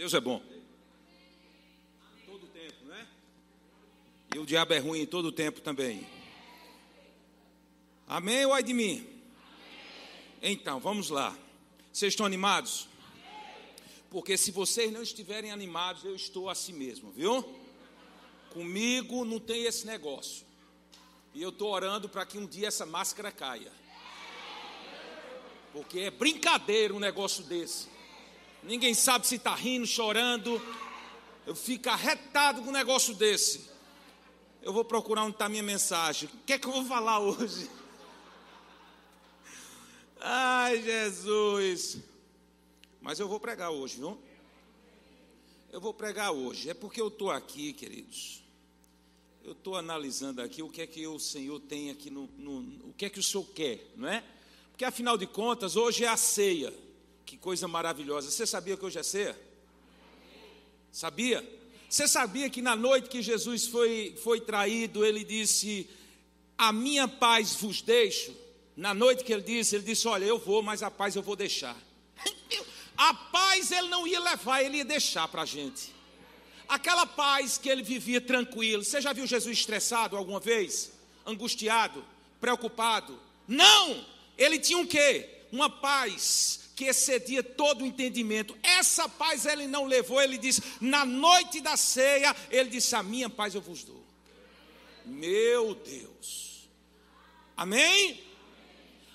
Deus é bom. Todo tempo, não é? E o diabo é ruim todo tempo também. Amém ou ai de mim? Então, vamos lá. Vocês estão animados? Porque se vocês não estiverem animados, eu estou assim mesmo, viu? Comigo não tem esse negócio. E eu estou orando para que um dia essa máscara caia. Porque é brincadeira um negócio desse. Ninguém sabe se está rindo, chorando. Eu fico arretado com um negócio desse. Eu vou procurar onde está minha mensagem. O que é que eu vou falar hoje? Ai, Jesus. Mas eu vou pregar hoje, viu? Eu vou pregar hoje. É porque eu estou aqui, queridos. Eu estou analisando aqui o que é que o Senhor tem aqui no, no, O que é que o Senhor quer, não é? Porque afinal de contas, hoje é a ceia. Que coisa maravilhosa. Você sabia que hoje é ceia? Sabia? Você sabia que na noite que Jesus foi, foi traído, ele disse: A minha paz vos deixo. Na noite que ele disse, ele disse: Olha, eu vou, mas a paz eu vou deixar. A paz ele não ia levar, ele ia deixar para a gente. Aquela paz que ele vivia tranquilo. Você já viu Jesus estressado alguma vez? Angustiado? Preocupado? Não! Ele tinha um quê? Uma paz que excedia todo o entendimento. Essa paz ele não levou, ele disse: na noite da ceia, ele disse: A minha paz eu vos dou. Meu Deus. Amém?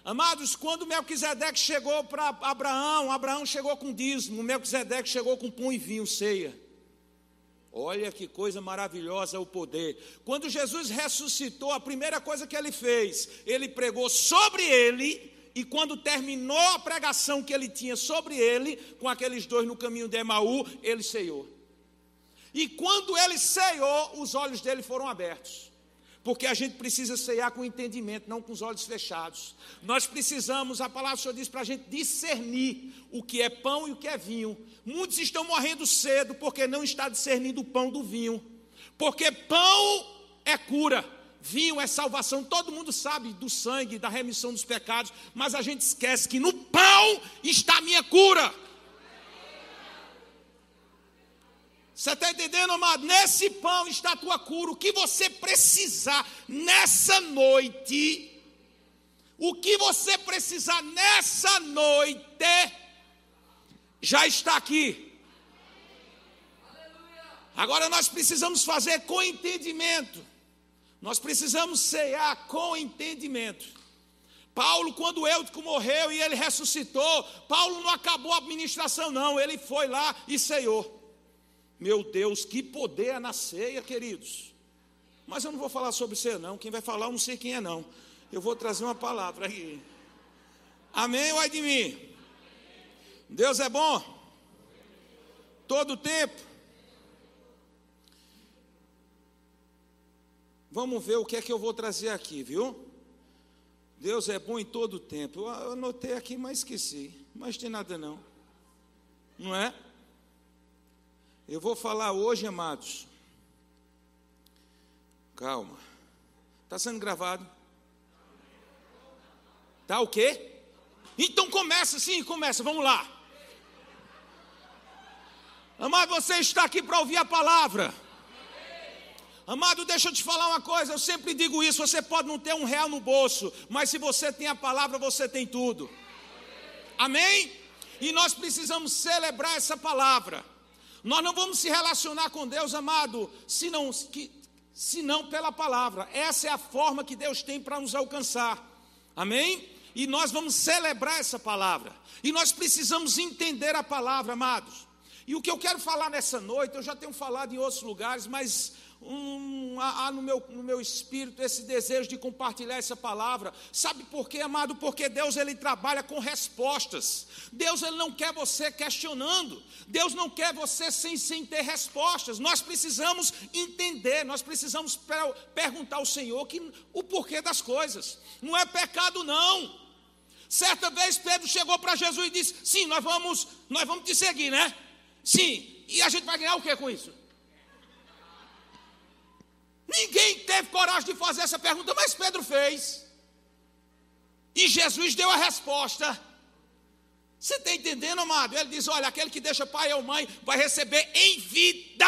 Amados, quando Melquisedeque chegou para Abraão, Abraão chegou com dízimo, Melquisedeque chegou com pão e vinho, ceia. Olha que coisa maravilhosa o poder. Quando Jesus ressuscitou, a primeira coisa que ele fez, ele pregou sobre ele, e quando terminou a pregação que ele tinha sobre ele, com aqueles dois no caminho de Emaú, ele ceiou. E quando ele ceiou, os olhos dele foram abertos. Porque a gente precisa ceiar com entendimento, não com os olhos fechados. Nós precisamos, a palavra do Senhor diz para a gente discernir o que é pão e o que é vinho. Muitos estão morrendo cedo porque não está discernindo o pão do vinho. Porque pão é cura, vinho é salvação. Todo mundo sabe do sangue, da remissão dos pecados, mas a gente esquece que no pão está a minha cura. Você está entendendo, amado? Nesse pão está a tua cura. O que você precisar nessa noite, o que você precisar nessa noite, já está aqui. Agora nós precisamos fazer com entendimento. Nós precisamos cear com entendimento. Paulo, quando Eutico morreu e ele ressuscitou, Paulo não acabou a administração, não. Ele foi lá e ceiou. Meu Deus, que poder é na ceia, queridos. Mas eu não vou falar sobre ceia, não. Quem vai falar, eu não sei quem é, não. Eu vou trazer uma palavra aqui. Amém ou ai de mim? Deus é bom. Todo tempo. Vamos ver o que é que eu vou trazer aqui, viu? Deus é bom em todo o tempo. Eu anotei aqui, mas esqueci. Mas tem nada não. Não é? Eu vou falar hoje, amados. Calma. Está sendo gravado? Tá o quê? Então começa sim, começa, vamos lá. Amado, você está aqui para ouvir a palavra. Amado, deixa eu te falar uma coisa, eu sempre digo isso: você pode não ter um real no bolso, mas se você tem a palavra, você tem tudo. Amém? E nós precisamos celebrar essa palavra. Nós não vamos se relacionar com Deus, amado, se não, que, se não pela palavra. Essa é a forma que Deus tem para nos alcançar. Amém? E nós vamos celebrar essa palavra. E nós precisamos entender a palavra, amados. E o que eu quero falar nessa noite, eu já tenho falado em outros lugares, mas um, há, no, meu, no meu espírito esse desejo de compartilhar essa palavra. Sabe por quê, amado? Porque Deus ele trabalha com respostas. Deus ele não quer você questionando. Deus não quer você sem, sem ter respostas. Nós precisamos entender, nós precisamos per perguntar ao Senhor que, o porquê das coisas. Não é pecado, não. Certa vez Pedro chegou para Jesus e disse: Sim, nós vamos, nós vamos te seguir, né? Sim, e a gente vai ganhar o que com isso? Ninguém teve coragem de fazer essa pergunta, mas Pedro fez. E Jesus deu a resposta. Você está entendendo, amado? Ele diz: olha, aquele que deixa pai ou mãe vai receber em vida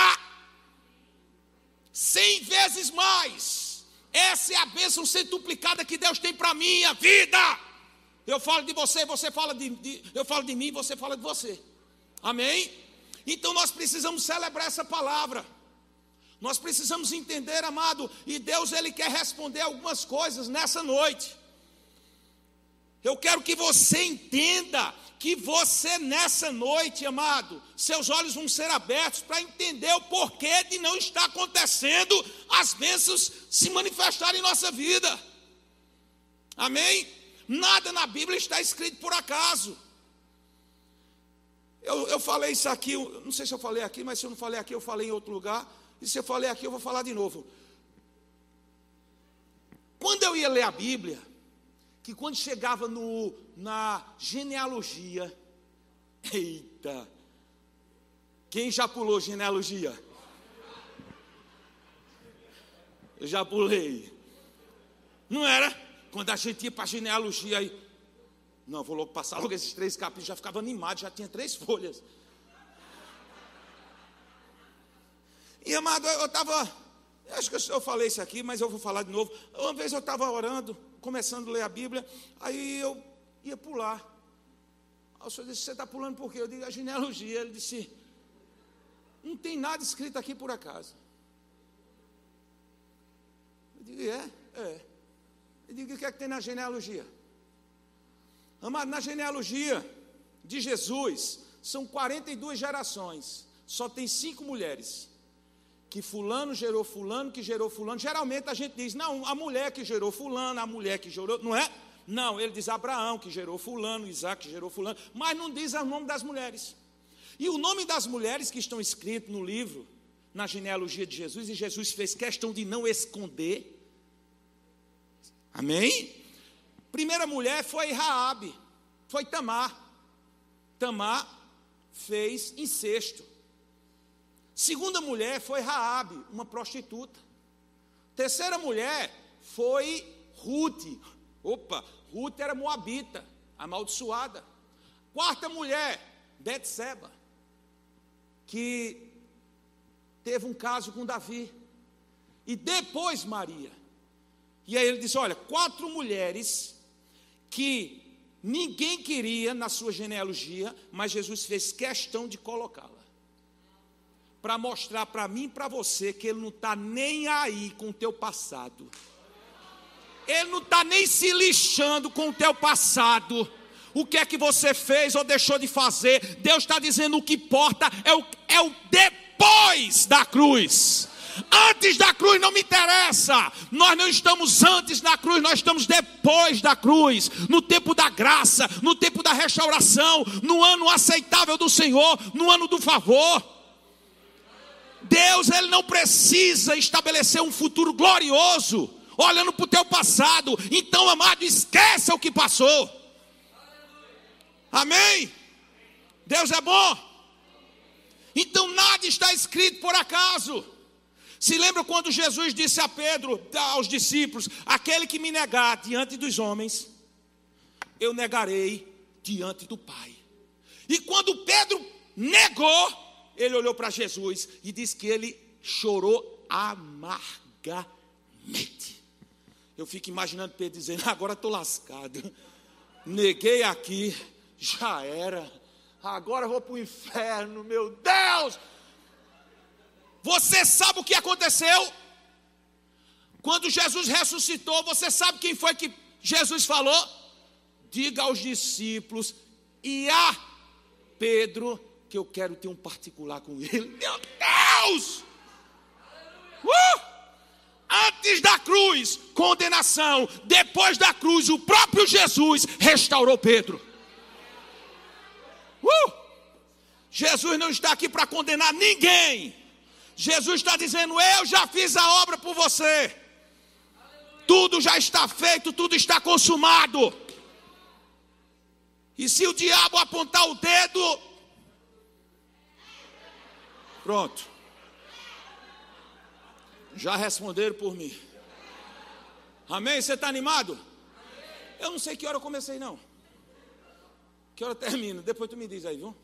cem vezes mais. Essa é a bênção centuplicada que Deus tem para minha vida. Eu falo de você, você fala de, de, eu falo de mim, você fala de você. Amém? Então nós precisamos celebrar essa palavra. Nós precisamos entender, amado, e Deus ele quer responder algumas coisas nessa noite. Eu quero que você entenda que você nessa noite, amado, seus olhos vão ser abertos para entender o porquê de não estar acontecendo as bênçãos se manifestarem em nossa vida. Amém? Nada na Bíblia está escrito por acaso. Eu, eu falei isso aqui, não sei se eu falei aqui, mas se eu não falei aqui, eu falei em outro lugar. E se eu falei aqui, eu vou falar de novo. Quando eu ia ler a Bíblia, que quando chegava no, na genealogia, eita, quem já pulou genealogia? Eu já pulei. Não era? Quando a gente ia para a genealogia aí. Não, vou logo passar logo esses três capítulos, já ficava animado, já tinha três folhas. E amado, eu estava, acho que eu falei isso aqui, mas eu vou falar de novo. Uma vez eu estava orando, começando a ler a Bíblia, aí eu ia pular. Aí o senhor disse: Você está pulando por quê? Eu digo: A genealogia. Ele disse: Não tem nada escrito aqui por acaso. Eu digo: É, é. Eu digo: O que é que tem na genealogia? Amado, na genealogia de Jesus, são 42 gerações, só tem cinco mulheres que fulano gerou fulano, que gerou fulano. Geralmente a gente diz, não, a mulher que gerou fulano, a mulher que gerou, não é? Não, ele diz Abraão que gerou fulano, Isaac que gerou fulano, mas não diz o nome das mulheres. E o nome das mulheres que estão escritos no livro, na genealogia de Jesus, e Jesus fez questão de não esconder. Amém? Primeira mulher foi Raabe, foi Tamar. Tamar fez incesto. Segunda mulher foi Raabe, uma prostituta. Terceira mulher foi Ruth. Opa, Ruth era moabita, amaldiçoada. Quarta mulher, Betseba, que teve um caso com Davi. E depois Maria. E aí ele disse: Olha, quatro mulheres que ninguém queria na sua genealogia, mas Jesus fez questão de colocá-la para mostrar para mim e para você que Ele não está nem aí com o teu passado. Ele não está nem se lixando com o teu passado. O que é que você fez ou deixou de fazer? Deus está dizendo o que importa é o, é o depois da cruz. Antes da cruz não me interessa. Nós não estamos antes da cruz, nós estamos depois da cruz, no tempo da graça, no tempo da restauração, no ano aceitável do Senhor, no ano do favor. Deus ele não precisa estabelecer um futuro glorioso olhando para o teu passado. Então, amado, esqueça o que passou. Amém? Deus é bom. Então nada está escrito por acaso. Se lembra quando Jesus disse a Pedro, aos discípulos: Aquele que me negar diante dos homens, eu negarei diante do Pai. E quando Pedro negou, ele olhou para Jesus e disse que ele chorou amargamente. Eu fico imaginando Pedro dizendo: agora estou lascado. Neguei aqui, já era. Agora vou para o inferno, meu Deus. Você sabe o que aconteceu? Quando Jesus ressuscitou, você sabe quem foi que Jesus falou? Diga aos discípulos e a Pedro que eu quero ter um particular com ele. Meu Deus! Uh! Antes da cruz, condenação. Depois da cruz, o próprio Jesus restaurou Pedro. Uh! Jesus não está aqui para condenar ninguém. Jesus está dizendo: Eu já fiz a obra por você. Tudo já está feito, tudo está consumado. E se o diabo apontar o dedo, Pronto. Já responderam por mim. Amém? Você está animado? Eu não sei que hora eu comecei, não. Que hora termina? Depois tu me diz aí, viu?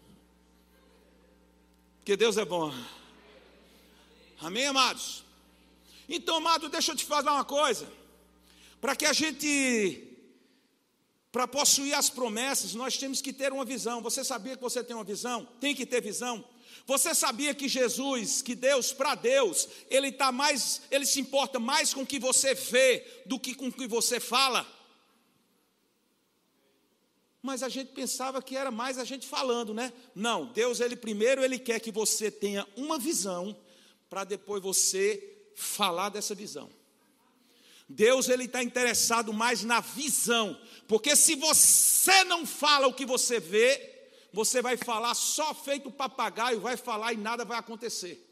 Porque Deus é bom. Amém, amados? Então, amado, deixa eu te falar uma coisa. Para que a gente, para possuir as promessas, nós temos que ter uma visão. Você sabia que você tem uma visão? Tem que ter visão. Você sabia que Jesus, que Deus, para Deus, Ele está mais, Ele se importa mais com o que você vê do que com o que você fala? Mas a gente pensava que era mais a gente falando, né? Não, Deus, Ele primeiro, Ele quer que você tenha uma visão, para depois você falar dessa visão. Deus ele está interessado mais na visão, porque se você não fala o que você vê, você vai falar só feito papagaio, vai falar e nada vai acontecer.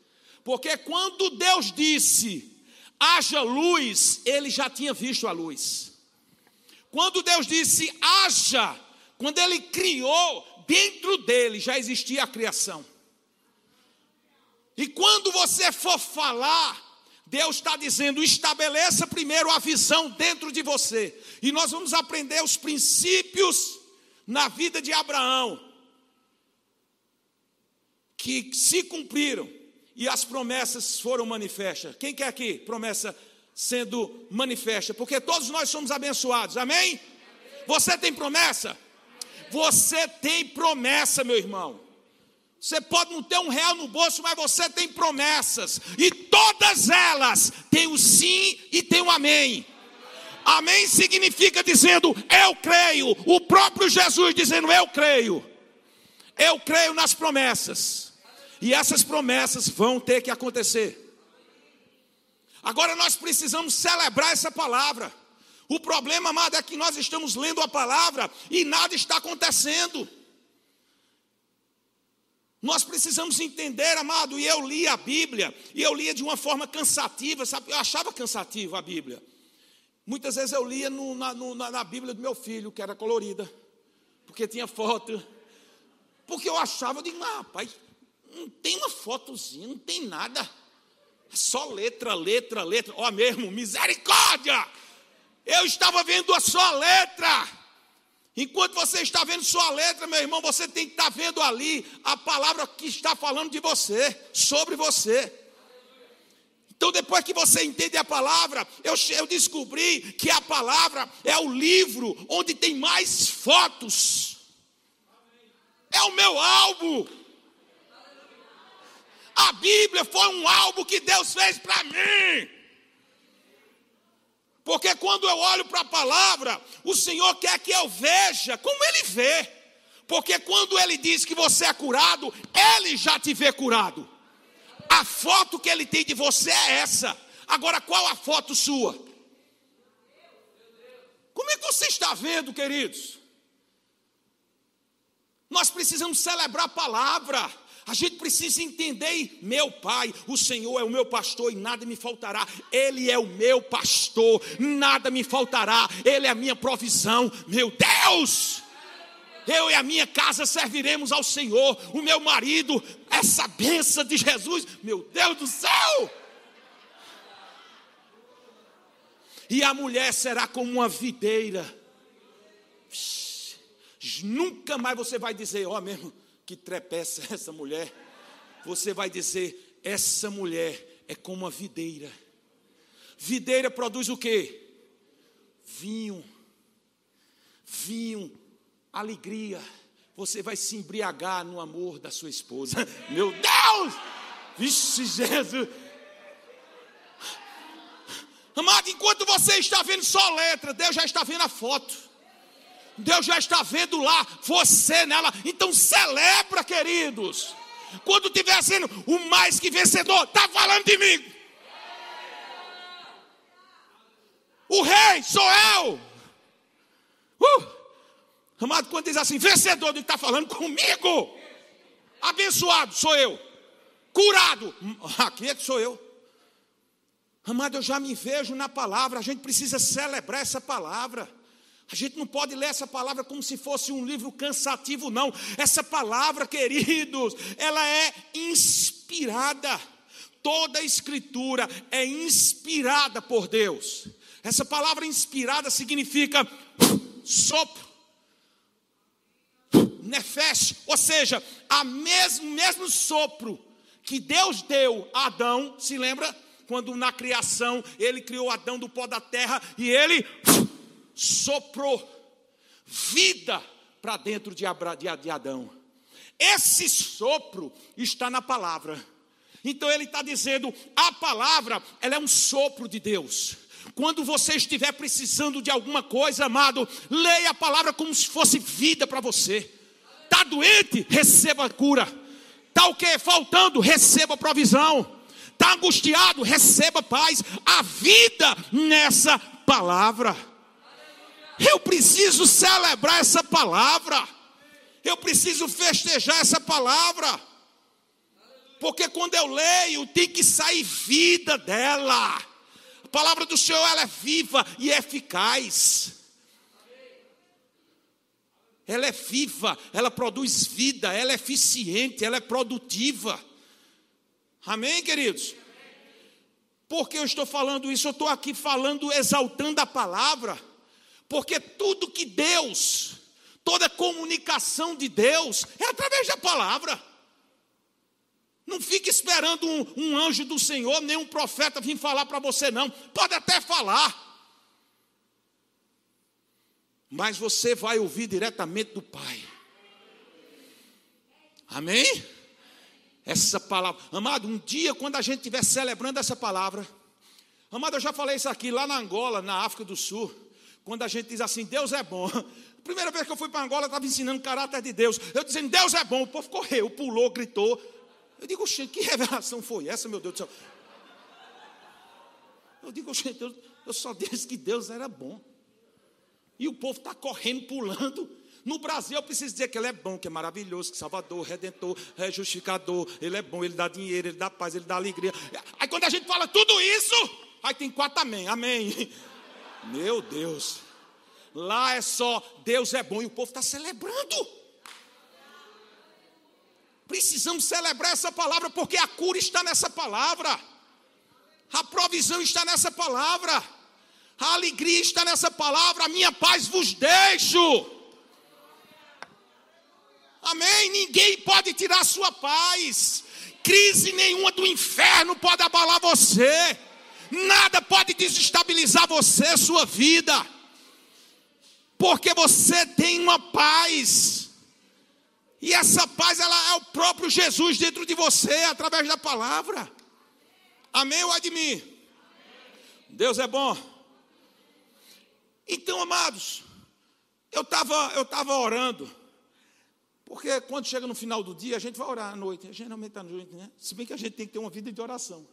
Porque quando Deus disse, haja luz, ele já tinha visto a luz. Quando Deus disse, haja, quando ele criou, dentro dele já existia a criação. E quando você for falar, Deus está dizendo: estabeleça primeiro a visão dentro de você. E nós vamos aprender os princípios na vida de Abraão, que se cumpriram e as promessas foram manifestas. Quem quer aqui promessa sendo manifesta? Porque todos nós somos abençoados, amém? Você tem promessa? Você tem promessa, meu irmão. Você pode não ter um real no bolso, mas você tem promessas. E todas elas têm o sim e tem o amém. Amém significa dizendo eu creio. O próprio Jesus dizendo eu creio. Eu creio nas promessas. E essas promessas vão ter que acontecer. Agora nós precisamos celebrar essa palavra. O problema, amado, é que nós estamos lendo a palavra e nada está acontecendo. Nós precisamos entender, amado, e eu li a Bíblia, e eu lia de uma forma cansativa, sabe? Eu achava cansativo a Bíblia. Muitas vezes eu lia no, na, no, na, Bíblia do meu filho, que era colorida, porque tinha foto. Porque eu achava, eu digo, ah, rapaz, não tem uma fotozinha, não tem nada. É só letra, letra, letra. Ó mesmo, misericórdia! Eu estava vendo a sua letra. Enquanto você está vendo sua letra, meu irmão, você tem que estar vendo ali a palavra que está falando de você, sobre você. Então, depois que você entende a palavra, eu, eu descobri que a palavra é o livro onde tem mais fotos. É o meu álbum. A Bíblia foi um álbum que Deus fez para mim. Porque quando eu olho para a palavra, o Senhor quer que eu veja como Ele vê. Porque quando Ele diz que você é curado, Ele já te vê curado. A foto que Ele tem de você é essa. Agora, qual a foto sua? Como é que você está vendo, queridos? Nós precisamos celebrar a palavra. A gente precisa entender, meu pai, o Senhor é o meu pastor e nada me faltará. Ele é o meu pastor, nada me faltará. Ele é a minha provisão. Meu Deus! Eu e a minha casa serviremos ao Senhor. O meu marido, essa benção de Jesus, meu Deus do céu! E a mulher será como uma videira. Nunca mais você vai dizer, ó oh, mesmo, que trepeça essa mulher, você vai dizer: essa mulher é como uma videira. Videira produz o que? Vinho, vinho, alegria. Você vai se embriagar no amor da sua esposa. Meu Deus! Vixe, Jesus! Amado, enquanto você está vendo só letra, Deus já está vendo a foto. Deus já está vendo lá você nela. Então celebra, queridos. Quando estiver sendo o mais que vencedor, está falando de mim. O rei sou eu. Uh! Amado, quando diz assim, vencedor, ele está falando comigo. Abençoado sou eu. Curado, aqui é que sou eu. Amado, eu já me vejo na palavra. A gente precisa celebrar essa palavra. A gente não pode ler essa palavra como se fosse um livro cansativo, não. Essa palavra, queridos, ela é inspirada. Toda a escritura é inspirada por Deus. Essa palavra inspirada significa sopro. nefesh, ou seja, a mesmo mesmo sopro que Deus deu a Adão, se lembra? Quando na criação ele criou Adão do pó da terra e ele soprou vida para dentro de Adão. Esse sopro está na palavra. Então ele está dizendo: a palavra, ela é um sopro de Deus. Quando você estiver precisando de alguma coisa, amado, leia a palavra como se fosse vida para você. Está doente? Receba a cura. Está o que? Faltando? Receba provisão. Está angustiado? Receba paz. A vida nessa palavra. Eu preciso celebrar essa palavra. Eu preciso festejar essa palavra. Porque quando eu leio, tem que sair vida dela. A palavra do Senhor ela é viva e eficaz. Ela é viva, ela produz vida, ela é eficiente, ela é produtiva. Amém, queridos? Por que eu estou falando isso? Eu estou aqui falando, exaltando a palavra, porque tudo que Deus, toda comunicação de Deus, é através da palavra. Não fique esperando um, um anjo do Senhor, nem um profeta vir falar para você, não. Pode até falar. Mas você vai ouvir diretamente do Pai. Amém? Essa palavra. Amado, um dia, quando a gente estiver celebrando essa palavra. Amado, eu já falei isso aqui lá na Angola, na África do Sul. Quando a gente diz assim, Deus é bom. Primeira vez que eu fui para Angola, eu estava ensinando o caráter de Deus. Eu dizendo, Deus é bom. O povo correu, pulou, gritou. Eu digo, gente, que revelação foi essa, meu Deus do céu? Eu digo, gente, eu, eu só disse que Deus era bom. E o povo está correndo, pulando. No Brasil, eu preciso dizer que Ele é bom, que é maravilhoso, que Salvador, Redentor, é justificador, Ele é bom, Ele dá dinheiro, Ele dá paz, Ele dá alegria. Aí quando a gente fala tudo isso, aí tem quatro amém, amém. Meu Deus. Lá é só Deus é bom e o povo está celebrando. Precisamos celebrar essa palavra, porque a cura está nessa palavra, a provisão está nessa palavra, a alegria está nessa palavra, a minha paz vos deixo. Amém? Ninguém pode tirar sua paz, crise nenhuma do inferno pode abalar você, nada pode desestabilizar você, sua vida, porque você tem uma paz. E essa paz, ela é o próprio Jesus dentro de você, através da palavra. Amém ou admir? Deus é bom. Então, amados, eu estava eu tava orando, porque quando chega no final do dia, a gente vai orar à noite, geralmente à noite, né? Se bem que a gente tem que ter uma vida de oração,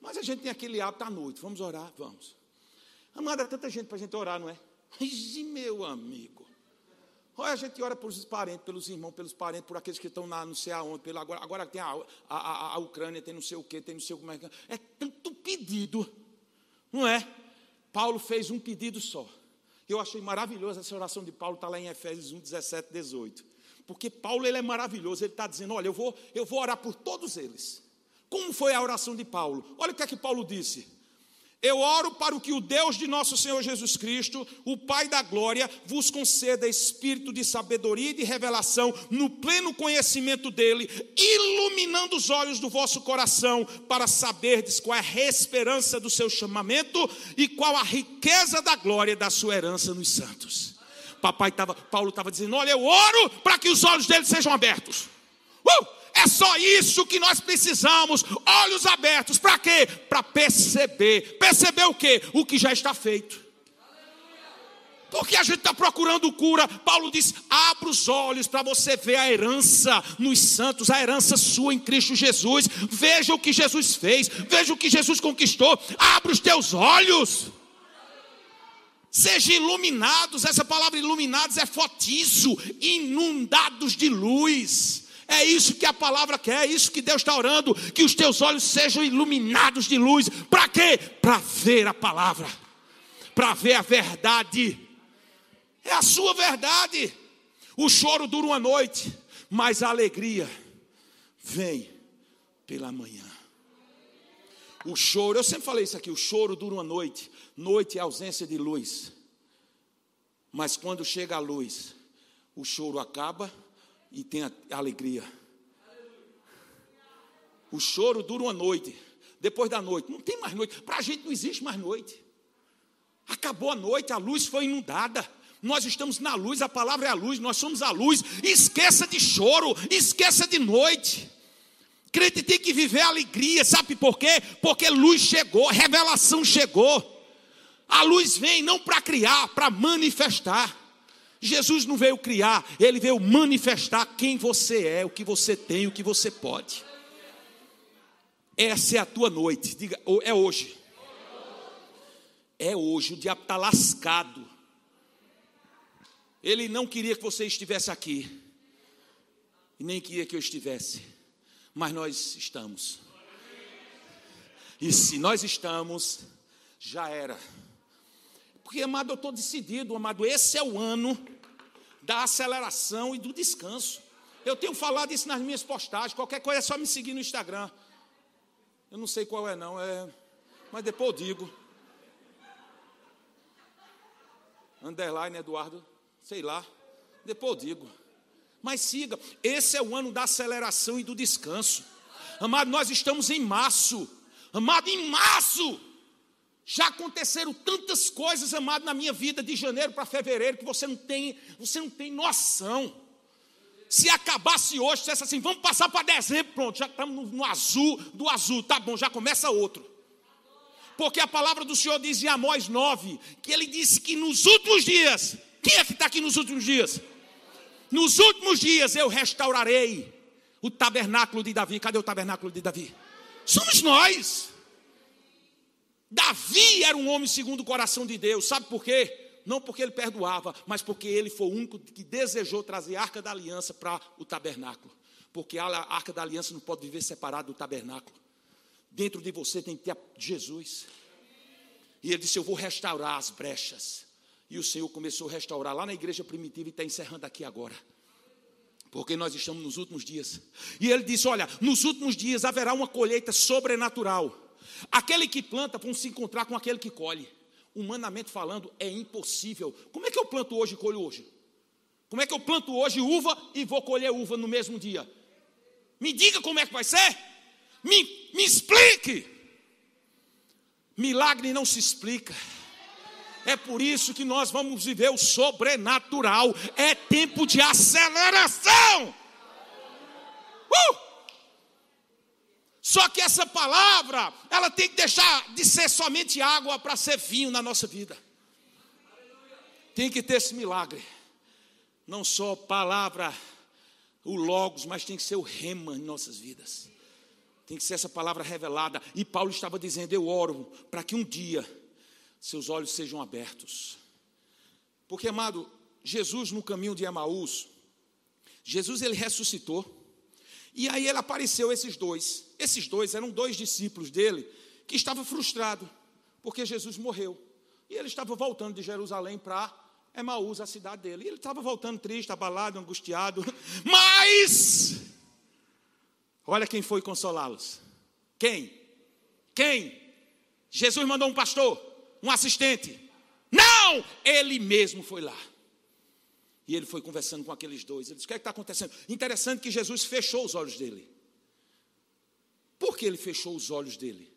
mas a gente tem aquele hábito à noite, vamos orar, vamos. Amado, é tanta gente para a gente orar, não é? Ixi, meu amigo. Olha, a gente ora pelos parentes, pelos irmãos, pelos parentes, por aqueles que estão na, não sei aonde, pelo, agora, agora tem a, a, a, Ucrânia, tem não sei o que, tem não sei como é que. É tanto pedido, não é? Paulo fez um pedido só. Eu achei maravilhoso essa oração de Paulo, está lá em Efésios 1, 17, 18. Porque Paulo ele é maravilhoso, ele está dizendo: olha, eu vou, eu vou orar por todos eles. Como foi a oração de Paulo? Olha o que é que Paulo disse. Eu oro para que o Deus de nosso Senhor Jesus Cristo, o Pai da glória, vos conceda espírito de sabedoria e de revelação no pleno conhecimento dele, iluminando os olhos do vosso coração, para saberdes qual é a esperança do seu chamamento e qual a riqueza da glória da sua herança nos santos. Papai tava, Paulo estava dizendo: Olha, eu oro para que os olhos dele sejam abertos. Uh! É só isso que nós precisamos. Olhos abertos. Para quê? Para perceber. Perceber o quê? O que já está feito. Porque a gente está procurando cura. Paulo diz: abra os olhos para você ver a herança nos santos, a herança sua em Cristo Jesus. Veja o que Jesus fez, veja o que Jesus conquistou. Abra os teus olhos. Sejam iluminados. Essa palavra iluminados é fotizo, inundados de luz. É isso que a palavra quer, é isso que Deus está orando, que os teus olhos sejam iluminados de luz. Para quê? Para ver a palavra, para ver a verdade. É a sua verdade. O choro dura uma noite, mas a alegria vem pela manhã. O choro, eu sempre falei isso aqui: o choro dura uma noite, noite é ausência de luz. Mas quando chega a luz, o choro acaba e tem a alegria. O choro dura uma noite. Depois da noite, não tem mais noite. Para a gente não existe mais noite. Acabou a noite, a luz foi inundada. Nós estamos na luz, a palavra é a luz, nós somos a luz. Esqueça de choro, esqueça de noite. Crente tem que viver alegria, sabe por quê? Porque luz chegou, revelação chegou. A luz vem não para criar, para manifestar. Jesus não veio criar, ele veio manifestar quem você é, o que você tem, o que você pode. Essa é a tua noite, diga, é hoje. É hoje, o diabo está lascado. Ele não queria que você estivesse aqui, e nem queria que eu estivesse, mas nós estamos. E se nós estamos, já era. Porque, amado, eu estou decidido, amado, esse é o ano da aceleração e do descanso. Eu tenho falado isso nas minhas postagens, qualquer coisa é só me seguir no Instagram. Eu não sei qual é não, é, mas depois eu digo. Underline Eduardo, sei lá, depois eu digo. Mas siga, esse é o ano da aceleração e do descanso. Amado, nós estamos em março. Amado, em março. Já aconteceram tantas coisas, amado, na minha vida de janeiro para fevereiro que você não tem, você não tem noção. Se acabasse hoje, dissesse assim, vamos passar para dezembro, pronto, já estamos no, no, azul, do azul, tá bom, já começa outro. Porque a palavra do Senhor diz em Amós 9, que ele disse que nos últimos dias, quem é que está aqui nos últimos dias? Nos últimos dias eu restaurarei o tabernáculo de Davi. Cadê o tabernáculo de Davi? Somos nós. Davi era um homem segundo o coração de Deus, sabe por quê? Não porque ele perdoava, mas porque ele foi o único que desejou trazer a arca da aliança para o tabernáculo. Porque a arca da aliança não pode viver separada do tabernáculo. Dentro de você tem que ter Jesus. E ele disse: Eu vou restaurar as brechas. E o Senhor começou a restaurar lá na igreja primitiva e está encerrando aqui agora. Porque nós estamos nos últimos dias. E ele disse: Olha, nos últimos dias haverá uma colheita sobrenatural. Aquele que planta vão se encontrar com aquele que colhe. Humanamente falando, é impossível. Como é que eu planto hoje e colho hoje? Como é que eu planto hoje uva e vou colher uva no mesmo dia? Me diga como é que vai ser? Me, me explique. Milagre não se explica. É por isso que nós vamos viver o sobrenatural. É tempo de aceleração. Uh! Só que essa palavra, ela tem que deixar de ser somente água para ser vinho na nossa vida. Tem que ter esse milagre. Não só palavra, o logos, mas tem que ser o rema em nossas vidas. Tem que ser essa palavra revelada. E Paulo estava dizendo: Eu oro para que um dia seus olhos sejam abertos. Porque, amado, Jesus no caminho de Emaús, Jesus ele ressuscitou. E aí ele apareceu esses dois. Esses dois eram dois discípulos dele que estavam frustrados porque Jesus morreu. E ele estava voltando de Jerusalém para Emaús, a cidade dele. E ele estava voltando triste, abalado, angustiado. Mas olha quem foi consolá-los. Quem? Quem? Jesus mandou um pastor, um assistente. Não! Ele mesmo foi lá. E ele foi conversando com aqueles dois. Ele disse: O que é está acontecendo? Interessante que Jesus fechou os olhos dele. Por que ele fechou os olhos dele?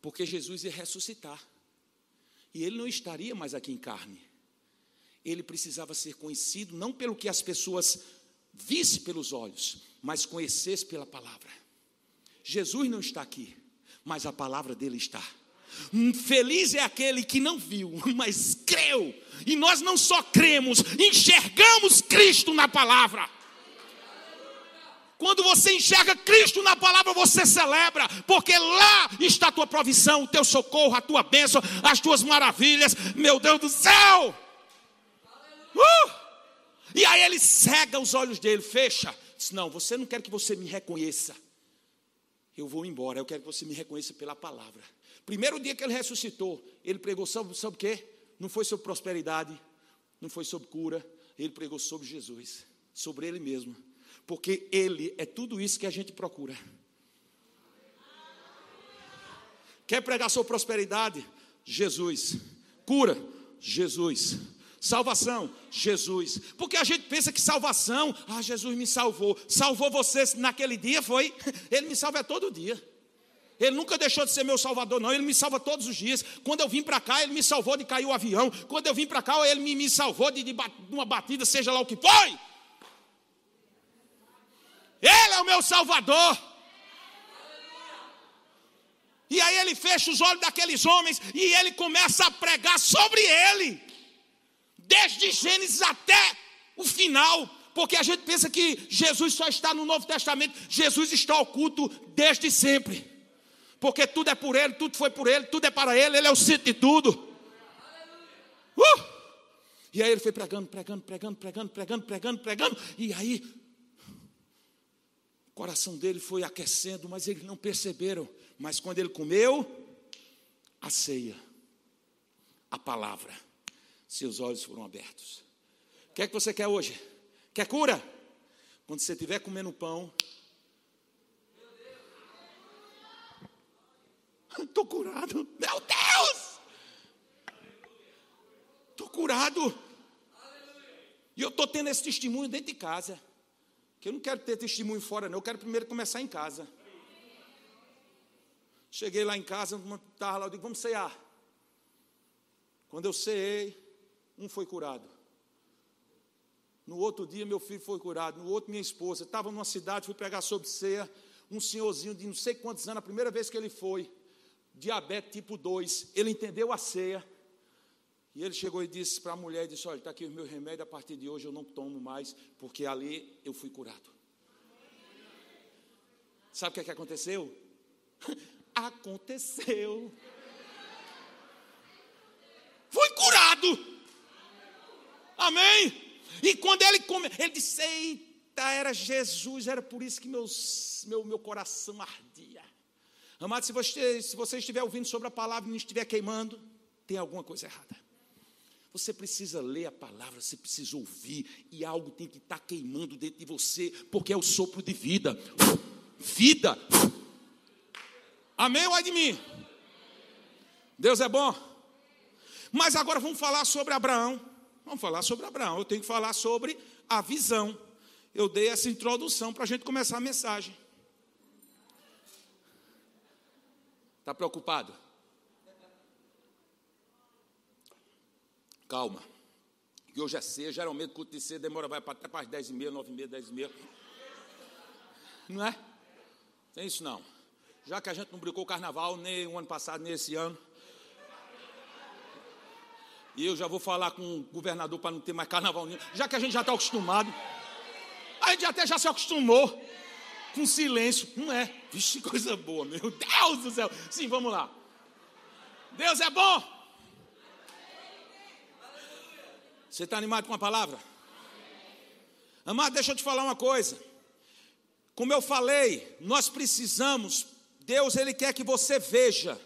Porque Jesus ia ressuscitar. E ele não estaria mais aqui em carne. Ele precisava ser conhecido não pelo que as pessoas vissem pelos olhos, mas conhecessem pela palavra. Jesus não está aqui, mas a palavra dele está. Feliz é aquele que não viu, mas creu. E nós não só cremos, enxergamos Cristo na palavra. Quando você enxerga Cristo na palavra, você celebra, porque lá está a tua provisão, o teu socorro, a tua bênção, as tuas maravilhas, meu Deus do céu. Uh! E aí ele cega os olhos dele, fecha. Diz: Não, você não quer que você me reconheça. Eu vou embora, eu quero que você me reconheça pela palavra. Primeiro dia que ele ressuscitou, ele pregou sobre, sobre o quê? Não foi sobre prosperidade, não foi sobre cura, ele pregou sobre Jesus, sobre ele mesmo. Porque ele é tudo isso que a gente procura. Quer pregar sobre prosperidade? Jesus. Cura? Jesus. Salvação, Jesus. Porque a gente pensa que salvação, ah, Jesus me salvou. Salvou você naquele dia, foi? Ele me salva todo dia. Ele nunca deixou de ser meu salvador, não. Ele me salva todos os dias. Quando eu vim para cá, ele me salvou de cair o avião. Quando eu vim para cá, ele me, me salvou de, de uma batida, seja lá o que foi. Ele é o meu salvador. E aí ele fecha os olhos daqueles homens e ele começa a pregar sobre ele desde Gênesis até o final, porque a gente pensa que Jesus só está no Novo Testamento, Jesus está oculto desde sempre, porque tudo é por Ele, tudo foi por Ele, tudo é para Ele, Ele é o centro de tudo. Uh! E aí ele foi pregando, pregando, pregando, pregando, pregando, pregando, pregando, e aí o coração dele foi aquecendo, mas eles não perceberam. Mas quando ele comeu a ceia, a palavra, seus olhos foram abertos. O que é que você quer hoje? Quer cura? Quando você estiver comendo pão. Estou curado. Meu Deus! Estou curado. E eu estou tendo esse testemunho dentro de casa. Que eu não quero ter testemunho fora, não. Eu quero primeiro começar em casa. Cheguei lá em casa, estava lá, eu digo, vamos cear. Quando eu ceei, um foi curado. No outro dia, meu filho foi curado. No outro, minha esposa. Estava numa cidade, fui pregar sobre ceia. Um senhorzinho de não sei quantos anos, a primeira vez que ele foi, diabetes tipo 2, ele entendeu a ceia. E ele chegou e disse para a mulher: disse, Olha, está aqui o meu remédio, a partir de hoje eu não tomo mais, porque ali eu fui curado. Sabe o que, é que aconteceu? aconteceu. Fui curado. Amém? E quando ele come, ele disse: Eita, era Jesus, era por isso que meus, meu, meu coração ardia. Amado, se você, se você estiver ouvindo sobre a palavra e não estiver queimando, tem alguma coisa errada. Você precisa ler a palavra, você precisa ouvir, e algo tem que estar queimando dentro de você, porque é o sopro de vida. Vida. Amém ou é de mim? Deus é bom. Mas agora vamos falar sobre Abraão. Vamos falar sobre Abraão. Eu tenho que falar sobre a visão. Eu dei essa introdução para a gente começar a mensagem. Está preocupado? Calma. Que hoje é cedo, geralmente culto de cedo demora vai até para as 10 e meia, 9 e meia, 10 e meia. Não é? Tem isso não. Já que a gente não brincou o carnaval nem o ano passado, nem esse ano. E eu já vou falar com o governador para não ter mais carnaval nenhum. Já que a gente já está acostumado. A gente até já se acostumou com silêncio. Não é? Vixe, coisa boa, meu Deus do céu. Sim, vamos lá. Deus é bom. Você está animado com a palavra? Amado, deixa eu te falar uma coisa. Como eu falei, nós precisamos, Deus ele quer que você veja.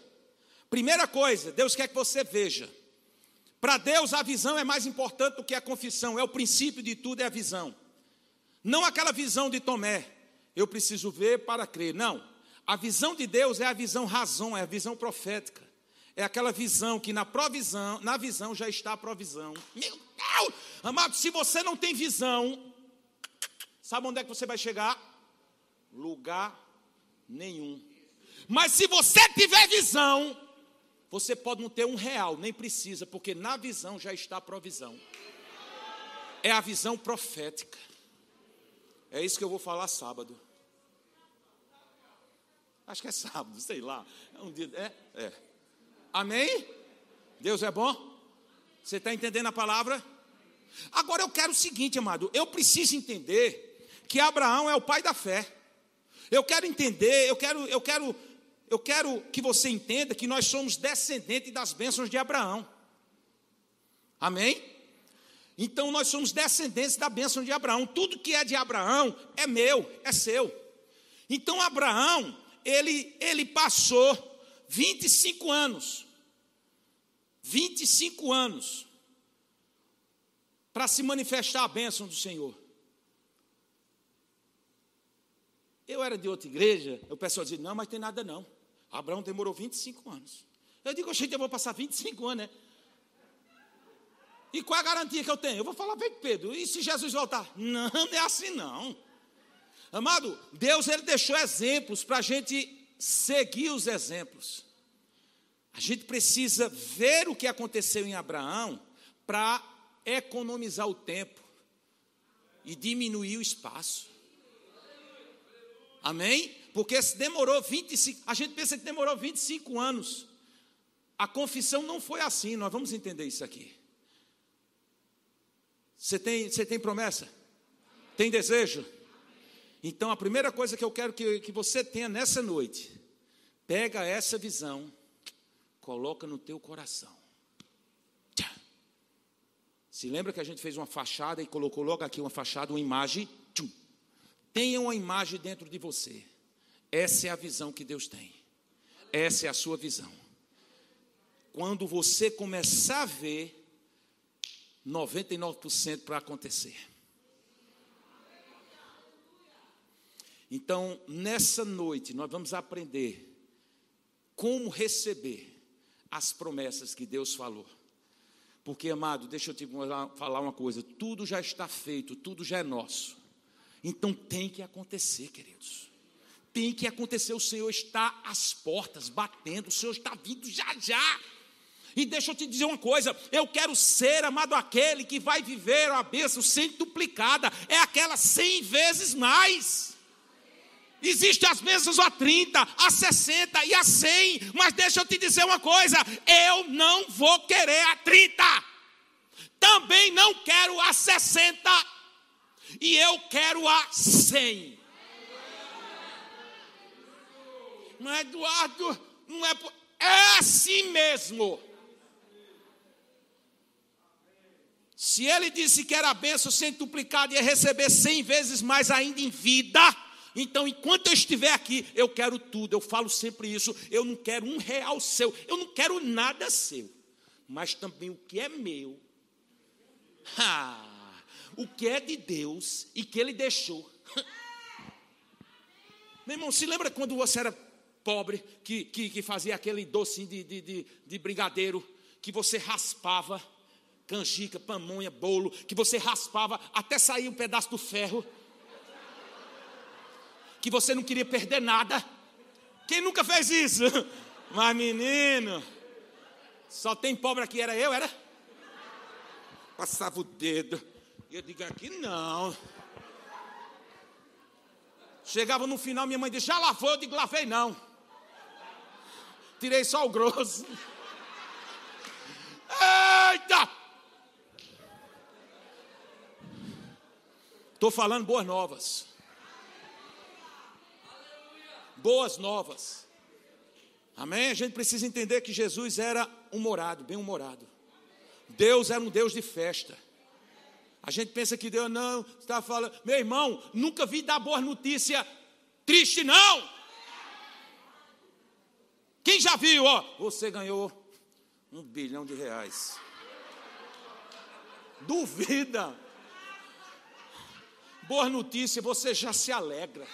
Primeira coisa, Deus quer que você veja. Para Deus, a visão é mais importante do que a confissão, é o princípio de tudo, é a visão. Não aquela visão de Tomé, eu preciso ver para crer. Não. A visão de Deus é a visão razão, é a visão profética. É aquela visão que na provisão, na visão já está a provisão. Meu Deus! Amado, se você não tem visão, sabe onde é que você vai chegar? Lugar nenhum. Mas se você tiver visão, você pode não ter um real, nem precisa, porque na visão já está a provisão. É a visão profética. É isso que eu vou falar sábado. Acho que é sábado, sei lá. É um dia. É? É. Amém? Deus é bom? Você está entendendo a palavra? Agora eu quero o seguinte, amado. Eu preciso entender que Abraão é o pai da fé. Eu quero entender, eu quero, eu quero eu quero que você entenda que nós somos descendentes das bênçãos de Abraão. Amém? Então nós somos descendentes da bênção de Abraão. Tudo que é de Abraão é meu, é seu. Então Abraão, ele, ele passou 25 anos, 25 anos, para se manifestar a bênção do Senhor. Eu era de outra igreja, o pessoal dizia, não, mas tem nada não. Abraão demorou 25 anos. Eu digo, gente, eu vou passar 25 anos, né? E qual a garantia que eu tenho? Eu vou falar feito Pedro. E se Jesus voltar? Não, não é assim não. Amado, Deus ele deixou exemplos para a gente seguir os exemplos. A gente precisa ver o que aconteceu em Abraão para economizar o tempo e diminuir o espaço. Amém? Porque se demorou 25, a gente pensa que demorou 25 anos. A confissão não foi assim, nós vamos entender isso aqui. Você tem, você tem promessa? Tem desejo? Então a primeira coisa que eu quero que, que você tenha nessa noite, pega essa visão, coloca no teu coração. Se lembra que a gente fez uma fachada e colocou logo aqui uma fachada, uma imagem? Tchum. Tenha uma imagem dentro de você. Essa é a visão que Deus tem. Essa é a sua visão. Quando você começar a ver, 99% para acontecer. Então, nessa noite, nós vamos aprender como receber as promessas que Deus falou. Porque, amado, deixa eu te falar uma coisa: tudo já está feito, tudo já é nosso. Então tem que acontecer, queridos. Tem que acontecer. O Senhor está às portas, batendo. O Senhor está vindo já já. E deixa eu te dizer uma coisa: eu quero ser, amado, aquele que vai viver a bênção duplicada. É aquela cem vezes mais. Existem as bênçãos a 30, a 60 e a 100, mas deixa eu te dizer uma coisa: eu não vou querer a 30, também não quero a 60, e eu quero a 100. Não é Eduardo, não é, é assim mesmo. Se ele disse que era a bênção centuplicada e ia receber cem vezes mais ainda em vida, então, enquanto eu estiver aqui, eu quero tudo. Eu falo sempre isso. Eu não quero um real seu. Eu não quero nada seu. Mas também o que é meu. O que é de Deus e que Ele deixou. Meu irmão, se lembra quando você era pobre, que, que, que fazia aquele docinho de, de, de, de brigadeiro, que você raspava, canjica, pamonha, bolo, que você raspava até sair um pedaço do ferro que você não queria perder nada. Quem nunca fez isso? Mas menino, só tem pobre aqui, era eu, era? Passava o dedo. E eu digo aqui não. Chegava no final, minha mãe disse, já lavou? Eu digo, lavei não. Tirei só o grosso. Eita! Estou falando boas novas boas novas. Amém? A gente precisa entender que Jesus era humorado, bem-humorado. Deus era um Deus de festa. A gente pensa que Deus não está falando, meu irmão, nunca vi dar boa notícia triste, não. Quem já viu, ó, você ganhou um bilhão de reais. Duvida. Boa notícia, você já se alegra.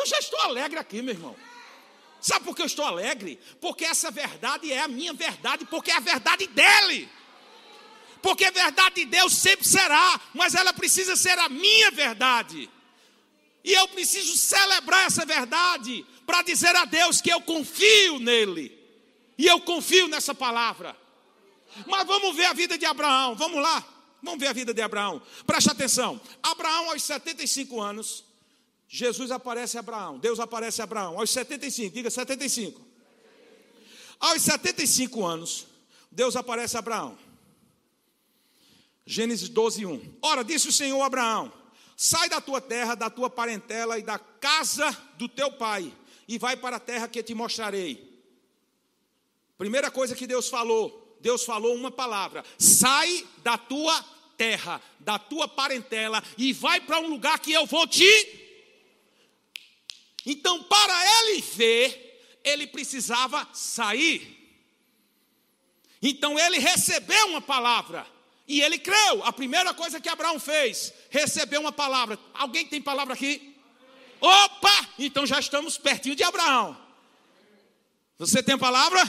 Eu já estou alegre aqui, meu irmão. Sabe por que eu estou alegre? Porque essa verdade é a minha verdade, porque é a verdade dele. Porque a verdade de Deus sempre será, mas ela precisa ser a minha verdade. E eu preciso celebrar essa verdade para dizer a Deus que eu confio nele. E eu confio nessa palavra. Mas vamos ver a vida de Abraão. Vamos lá. Vamos ver a vida de Abraão. Preste atenção. Abraão, aos 75 anos, Jesus aparece a Abraão, Deus aparece a Abraão, aos 75, diga 75. Aos 75 anos, Deus aparece a Abraão. Gênesis 12, 1. Ora, disse o Senhor a Abraão: Sai da tua terra, da tua parentela e da casa do teu pai, e vai para a terra que te mostrarei. Primeira coisa que Deus falou, Deus falou uma palavra: sai da tua terra, da tua parentela, e vai para um lugar que eu vou te então, para ele ver, ele precisava sair. Então, ele recebeu uma palavra. E ele creu. A primeira coisa que Abraão fez, recebeu uma palavra. Alguém tem palavra aqui? Opa! Então já estamos pertinho de Abraão. Você tem palavra?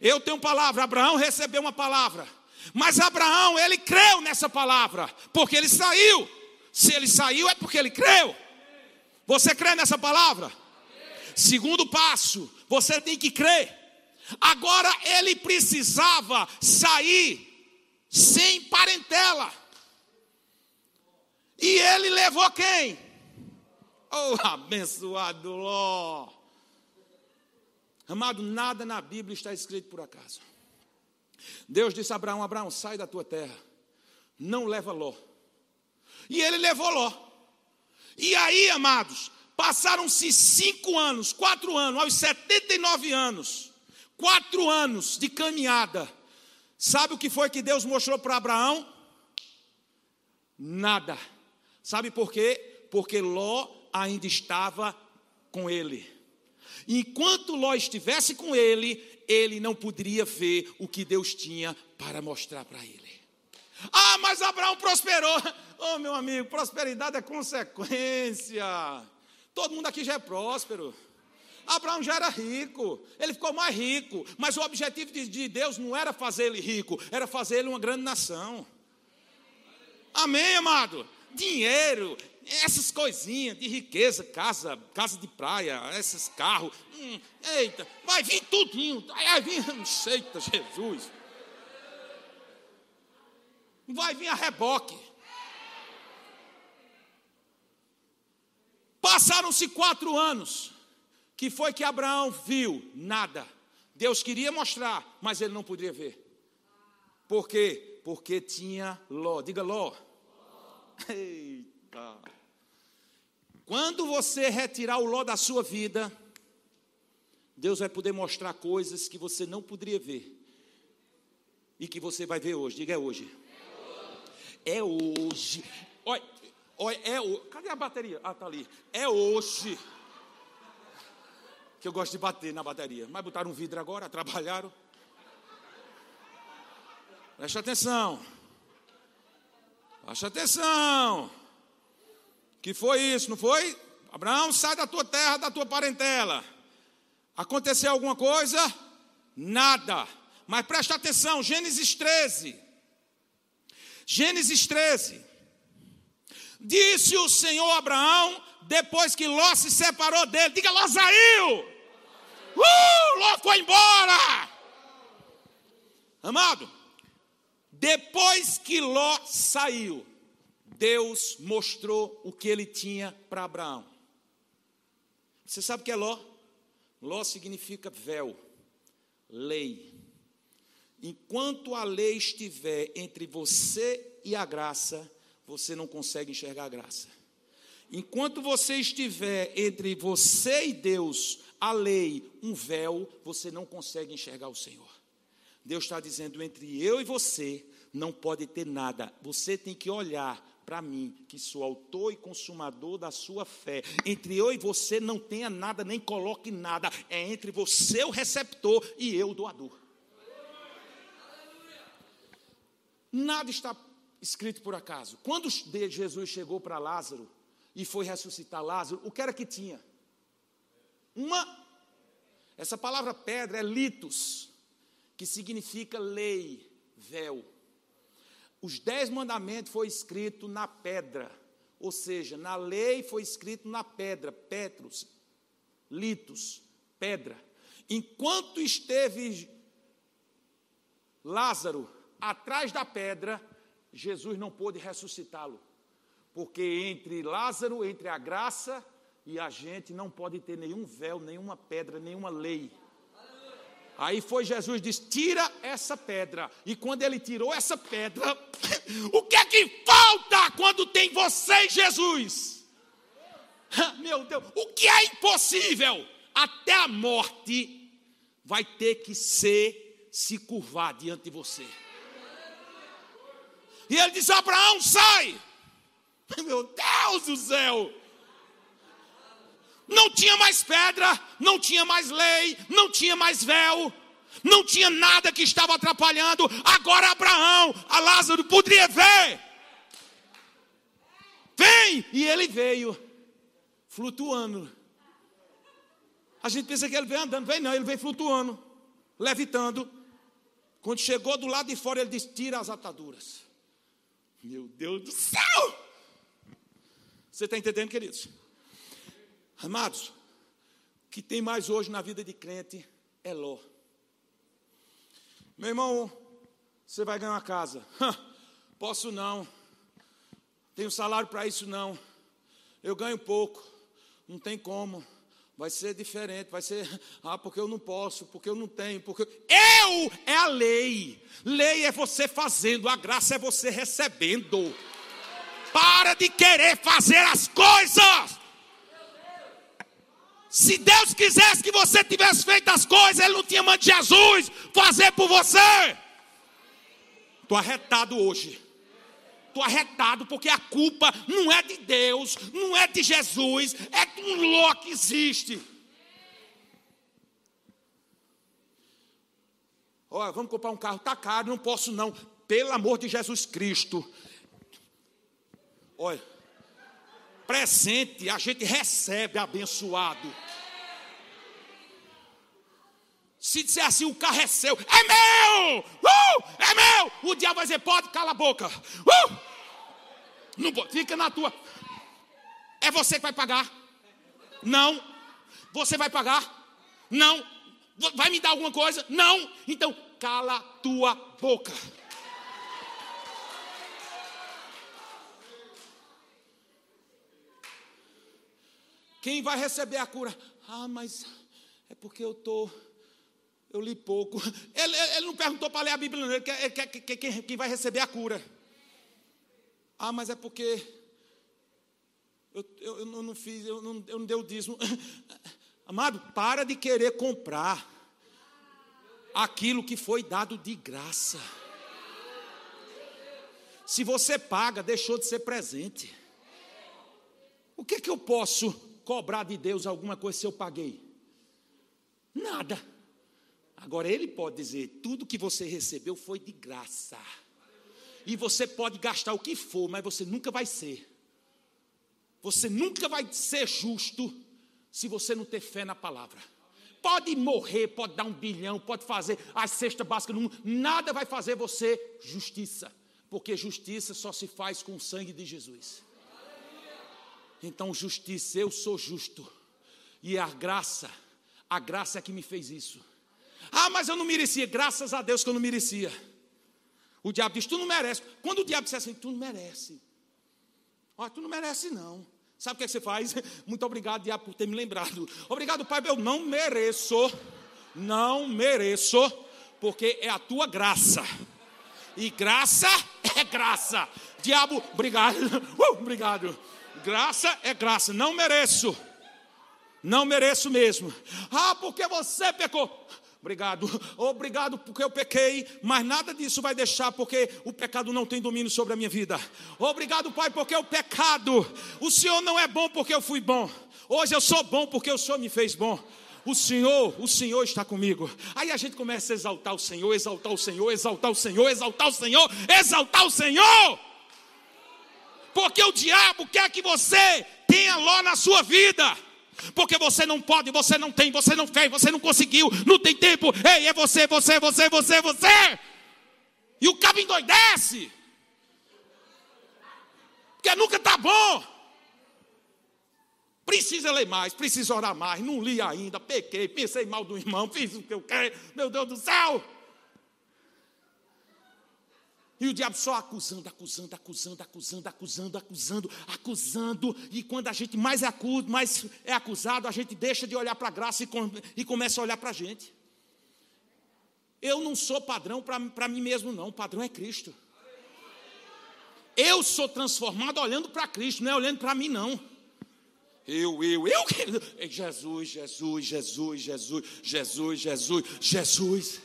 Eu tenho palavra. Abraão recebeu uma palavra. Mas Abraão, ele creu nessa palavra, porque ele saiu. Se ele saiu, é porque ele creu. Você crê nessa palavra? Segundo passo, você tem que crer. Agora ele precisava sair sem parentela. E ele levou quem? Oh, abençoado Ló. Amado, nada na Bíblia está escrito por acaso. Deus disse a Abraão: Abraão, sai da tua terra, não leva Ló. E ele levou Ló. E aí, amados, passaram-se cinco anos, quatro anos, aos 79 anos, quatro anos de caminhada. Sabe o que foi que Deus mostrou para Abraão? Nada. Sabe por quê? Porque Ló ainda estava com ele. Enquanto Ló estivesse com ele, ele não poderia ver o que Deus tinha para mostrar para ele. Ah, mas Abraão prosperou. Oh, meu amigo, prosperidade é consequência. Todo mundo aqui já é próspero. Abraão já era rico, ele ficou mais rico, mas o objetivo de Deus não era fazer ele rico, era fazer ele uma grande nação. Amém, amado? Dinheiro, essas coisinhas de riqueza, casa, casa de praia, esses carros, hum, eita, vai vir tudinho, vai vir, eita Jesus, vai vir a reboque. Passaram-se quatro anos, que foi que Abraão viu? Nada. Deus queria mostrar, mas ele não podia ver. Por quê? Porque tinha Ló. Diga Ló. Eita. Quando você retirar o Ló da sua vida, Deus vai poder mostrar coisas que você não poderia ver. E que você vai ver hoje. Diga é hoje. É hoje. Olha, olha é o... Cadê a bateria? Ah, tá ali. É hoje que eu gosto de bater na bateria. Mas botaram um vidro agora, trabalharam. Preste atenção. Preste atenção. Que foi isso, não foi? Abraão, sai da tua terra, da tua parentela. Aconteceu alguma coisa? Nada. Mas preste atenção, Gênesis 13. Gênesis 13. Disse o Senhor a Abraão, depois que Ló se separou dele, diga: Ló saiu. Uh, Ló foi embora. Amado, depois que Ló saiu, Deus mostrou o que ele tinha para Abraão. Você sabe o que é Ló? Ló significa véu, lei. Enquanto a lei estiver entre você e a graça, você não consegue enxergar a graça. Enquanto você estiver entre você e Deus, a lei, um véu, você não consegue enxergar o Senhor. Deus está dizendo: entre eu e você não pode ter nada. Você tem que olhar para mim, que sou autor e consumador da sua fé. Entre eu e você não tenha nada, nem coloque nada. É entre você, o receptor, e eu, o doador. Nada está escrito por acaso. Quando Jesus chegou para Lázaro e foi ressuscitar Lázaro, o que era que tinha? Uma. Essa palavra pedra é litos, que significa lei, véu. Os dez mandamentos foi escrito na pedra, ou seja, na lei foi escrito na pedra, Petros, litos, pedra. Enquanto esteve Lázaro atrás da pedra, Jesus não pôde ressuscitá-lo, porque entre Lázaro, entre a graça e a gente não pode ter nenhum véu, nenhuma pedra, nenhuma lei. Aí foi Jesus disse: tira essa pedra. E quando ele tirou essa pedra, o que é que falta quando tem você Jesus? Meu Deus, o que é impossível? Até a morte vai ter que ser se curvar diante de você. E ele diz: Abraão, sai. Meu Deus do céu! Não tinha mais pedra, não tinha mais lei, não tinha mais véu, não tinha nada que estava atrapalhando. Agora Abraão, a Lázaro poderia ver. Vem! E ele veio, flutuando. A gente pensa que ele veio andando, vem não, ele veio flutuando, levitando, Quando chegou do lado de fora, ele disse: Tira as ataduras. Meu Deus do céu! Você está entendendo, queridos? Amados, o que tem mais hoje na vida de crente é Ló. Meu irmão, você vai ganhar uma casa. Posso não. Tenho salário para isso não. Eu ganho pouco. Não tem como. Vai ser diferente, vai ser, ah, porque eu não posso, porque eu não tenho, porque eu é a lei. Lei é você fazendo, a graça é você recebendo. Para de querer fazer as coisas. Se Deus quisesse que você tivesse feito as coisas, Ele não tinha mandado Jesus fazer por você. Estou arretado hoje estou arretado, porque a culpa não é de Deus, não é de Jesus, é de um ló que existe. Olha, vamos comprar um carro, está caro, não posso não. Pelo amor de Jesus Cristo. Olha, presente a gente recebe abençoado. Se disser assim, o carro é seu, é meu! Uh, é meu! O diabo vai dizer, pode, cala a boca. Uh, não fica na tua. É você que vai pagar? Não. Você vai pagar? Não. Vai me dar alguma coisa? Não. Então, cala tua boca. Quem vai receber a cura? Ah, mas é porque eu estou. Tô eu li pouco. Ele, ele não perguntou para ler a Bíblia, não. Ele quer, ele quer, quer, quer, quem vai receber a cura. Ah, mas é porque eu, eu, eu não fiz, eu não, eu não dei o dízimo. Amado, para de querer comprar aquilo que foi dado de graça. Se você paga, deixou de ser presente. O que, que eu posso cobrar de Deus alguma coisa se eu paguei? Nada. Agora ele pode dizer: tudo que você recebeu foi de graça. E você pode gastar o que for, mas você nunca vai ser. Você nunca vai ser justo se você não ter fé na palavra. Pode morrer, pode dar um bilhão, pode fazer a cesta básica no mundo, nada vai fazer você justiça, porque justiça só se faz com o sangue de Jesus. Então, justiça, eu sou justo, e a graça, a graça é que me fez isso. Ah, mas eu não merecia. Graças a Deus que eu não merecia. O diabo diz: Tu não merece. Quando o diabo disser assim, Tu não merece. Olha, tu não merece, não. Sabe o que, é que você faz? Muito obrigado, diabo, por ter me lembrado. Obrigado, Pai, eu não mereço. Não mereço. Porque é a tua graça. E graça é graça. Diabo, obrigado. Uh, obrigado. Graça é graça. Não mereço. Não mereço mesmo. Ah, porque você pecou. Obrigado, obrigado porque eu pequei, mas nada disso vai deixar, porque o pecado não tem domínio sobre a minha vida. Obrigado, Pai, porque o pecado, o Senhor não é bom porque eu fui bom. Hoje eu sou bom porque o Senhor me fez bom. O Senhor, o Senhor está comigo. Aí a gente começa a exaltar o Senhor, exaltar o Senhor, exaltar o Senhor, exaltar o Senhor, exaltar o Senhor. Porque o diabo quer que você tenha Ló na sua vida. Porque você não pode, você não tem, você não fez, você não conseguiu, não tem tempo. Ei, é você, você, você, você, você. E o cabo endoidece. Porque nunca está bom. Precisa ler mais, precisa orar mais. Não li ainda, pequei, pensei mal do irmão, fiz o que eu quero. Meu Deus do céu. E o diabo só acusando, acusando, acusando, acusando, acusando, acusando, acusando. E quando a gente mais é, mais é acusado, a gente deixa de olhar para a graça e, com, e começa a olhar para a gente. Eu não sou padrão para mim mesmo, não. O padrão é Cristo. Eu sou transformado olhando para Cristo, não é olhando para mim, não. Eu, eu, eu. Jesus, Jesus, Jesus, Jesus, Jesus, Jesus, Jesus.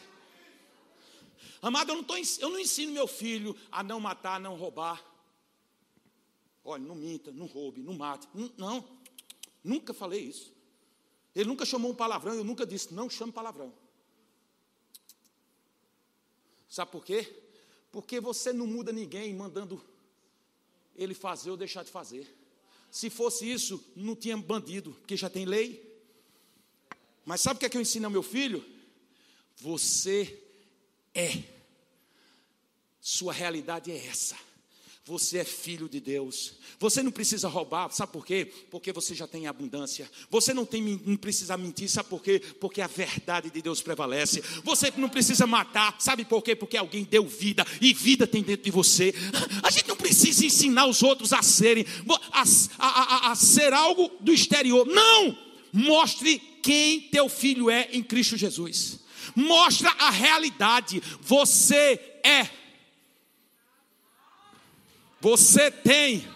Amado, eu não, tô, eu não ensino meu filho a não matar, a não roubar. Olha, não minta, não roube, não mate. Não, nunca falei isso. Ele nunca chamou um palavrão, eu nunca disse, não chame palavrão. Sabe por quê? Porque você não muda ninguém mandando ele fazer ou deixar de fazer. Se fosse isso, não tinha bandido, porque já tem lei. Mas sabe o que é que eu ensino ao meu filho? Você é. Sua realidade é essa. Você é filho de Deus. Você não precisa roubar, sabe por quê? Porque você já tem abundância. Você não, tem, não precisa mentir, sabe por quê? Porque a verdade de Deus prevalece. Você não precisa matar, sabe por quê? Porque alguém deu vida e vida tem dentro de você. A gente não precisa ensinar os outros a serem, a, a, a, a ser algo do exterior. Não! Mostre quem teu filho é em Cristo Jesus. Mostra a realidade. Você é você tem,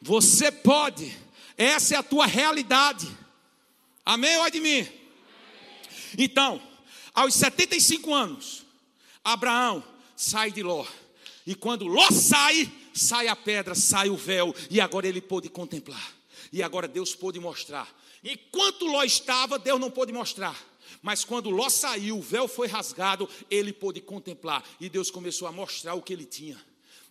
você pode, essa é a tua realidade. Amém ou é de mim? Então, aos 75 anos, Abraão sai de Ló. E quando Ló sai, sai a pedra, sai o véu, e agora ele pôde contemplar. E agora Deus pôde mostrar. Enquanto Ló estava, Deus não pôde mostrar. Mas quando Ló saiu, o véu foi rasgado, ele pôde contemplar. E Deus começou a mostrar o que ele tinha.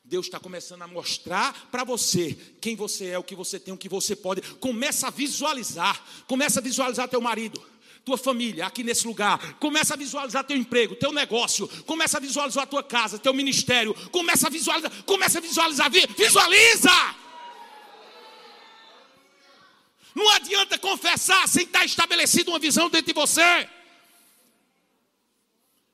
Deus está começando a mostrar para você quem você é, o que você tem, o que você pode. Começa a visualizar. Começa a visualizar teu marido, tua família aqui nesse lugar. Começa a visualizar teu emprego, teu negócio. Começa a visualizar tua casa, teu ministério. Começa a visualizar. Começa a visualizar. Visualiza! Não adianta confessar sem estar estabelecida uma visão dentro de você.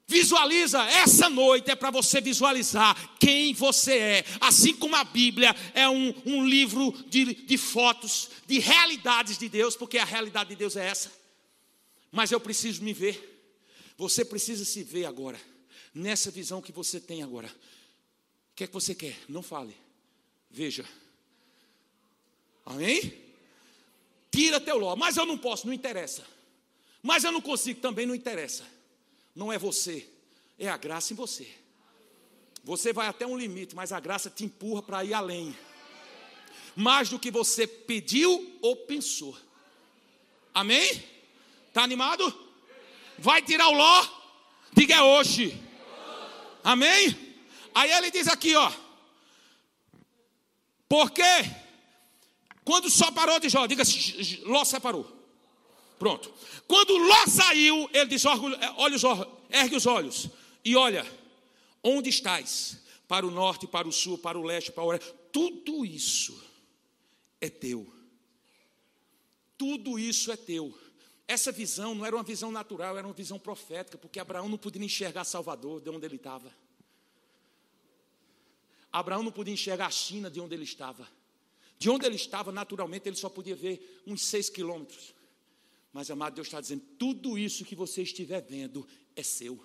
Visualiza, essa noite é para você visualizar quem você é. Assim como a Bíblia é um, um livro de, de fotos, de realidades de Deus, porque a realidade de Deus é essa. Mas eu preciso me ver. Você precisa se ver agora, nessa visão que você tem agora. O que é que você quer? Não fale. Veja. Amém? Tira teu ló. Mas eu não posso, não interessa. Mas eu não consigo, também não interessa não é você, é a graça em você. Você vai até um limite, mas a graça te empurra para ir além. Mais do que você pediu ou pensou. Amém? Está animado? Vai tirar o ló? Diga é hoje. Amém? Aí ele diz aqui, ó. Porque quando só parou de Jó, diga Ló separou. Pronto. Quando Ló saiu, ele disse: olha os olhos, ergue os olhos e olha, onde estás? Para o norte, para o sul, para o leste, para o oeste. Tudo isso é teu. Tudo isso é teu. Essa visão não era uma visão natural, era uma visão profética, porque Abraão não podia enxergar Salvador de onde ele estava. Abraão não podia enxergar a China de onde ele estava. De onde ele estava, naturalmente, ele só podia ver uns seis quilômetros. Mas, amado, Deus está dizendo: tudo isso que você estiver vendo é seu.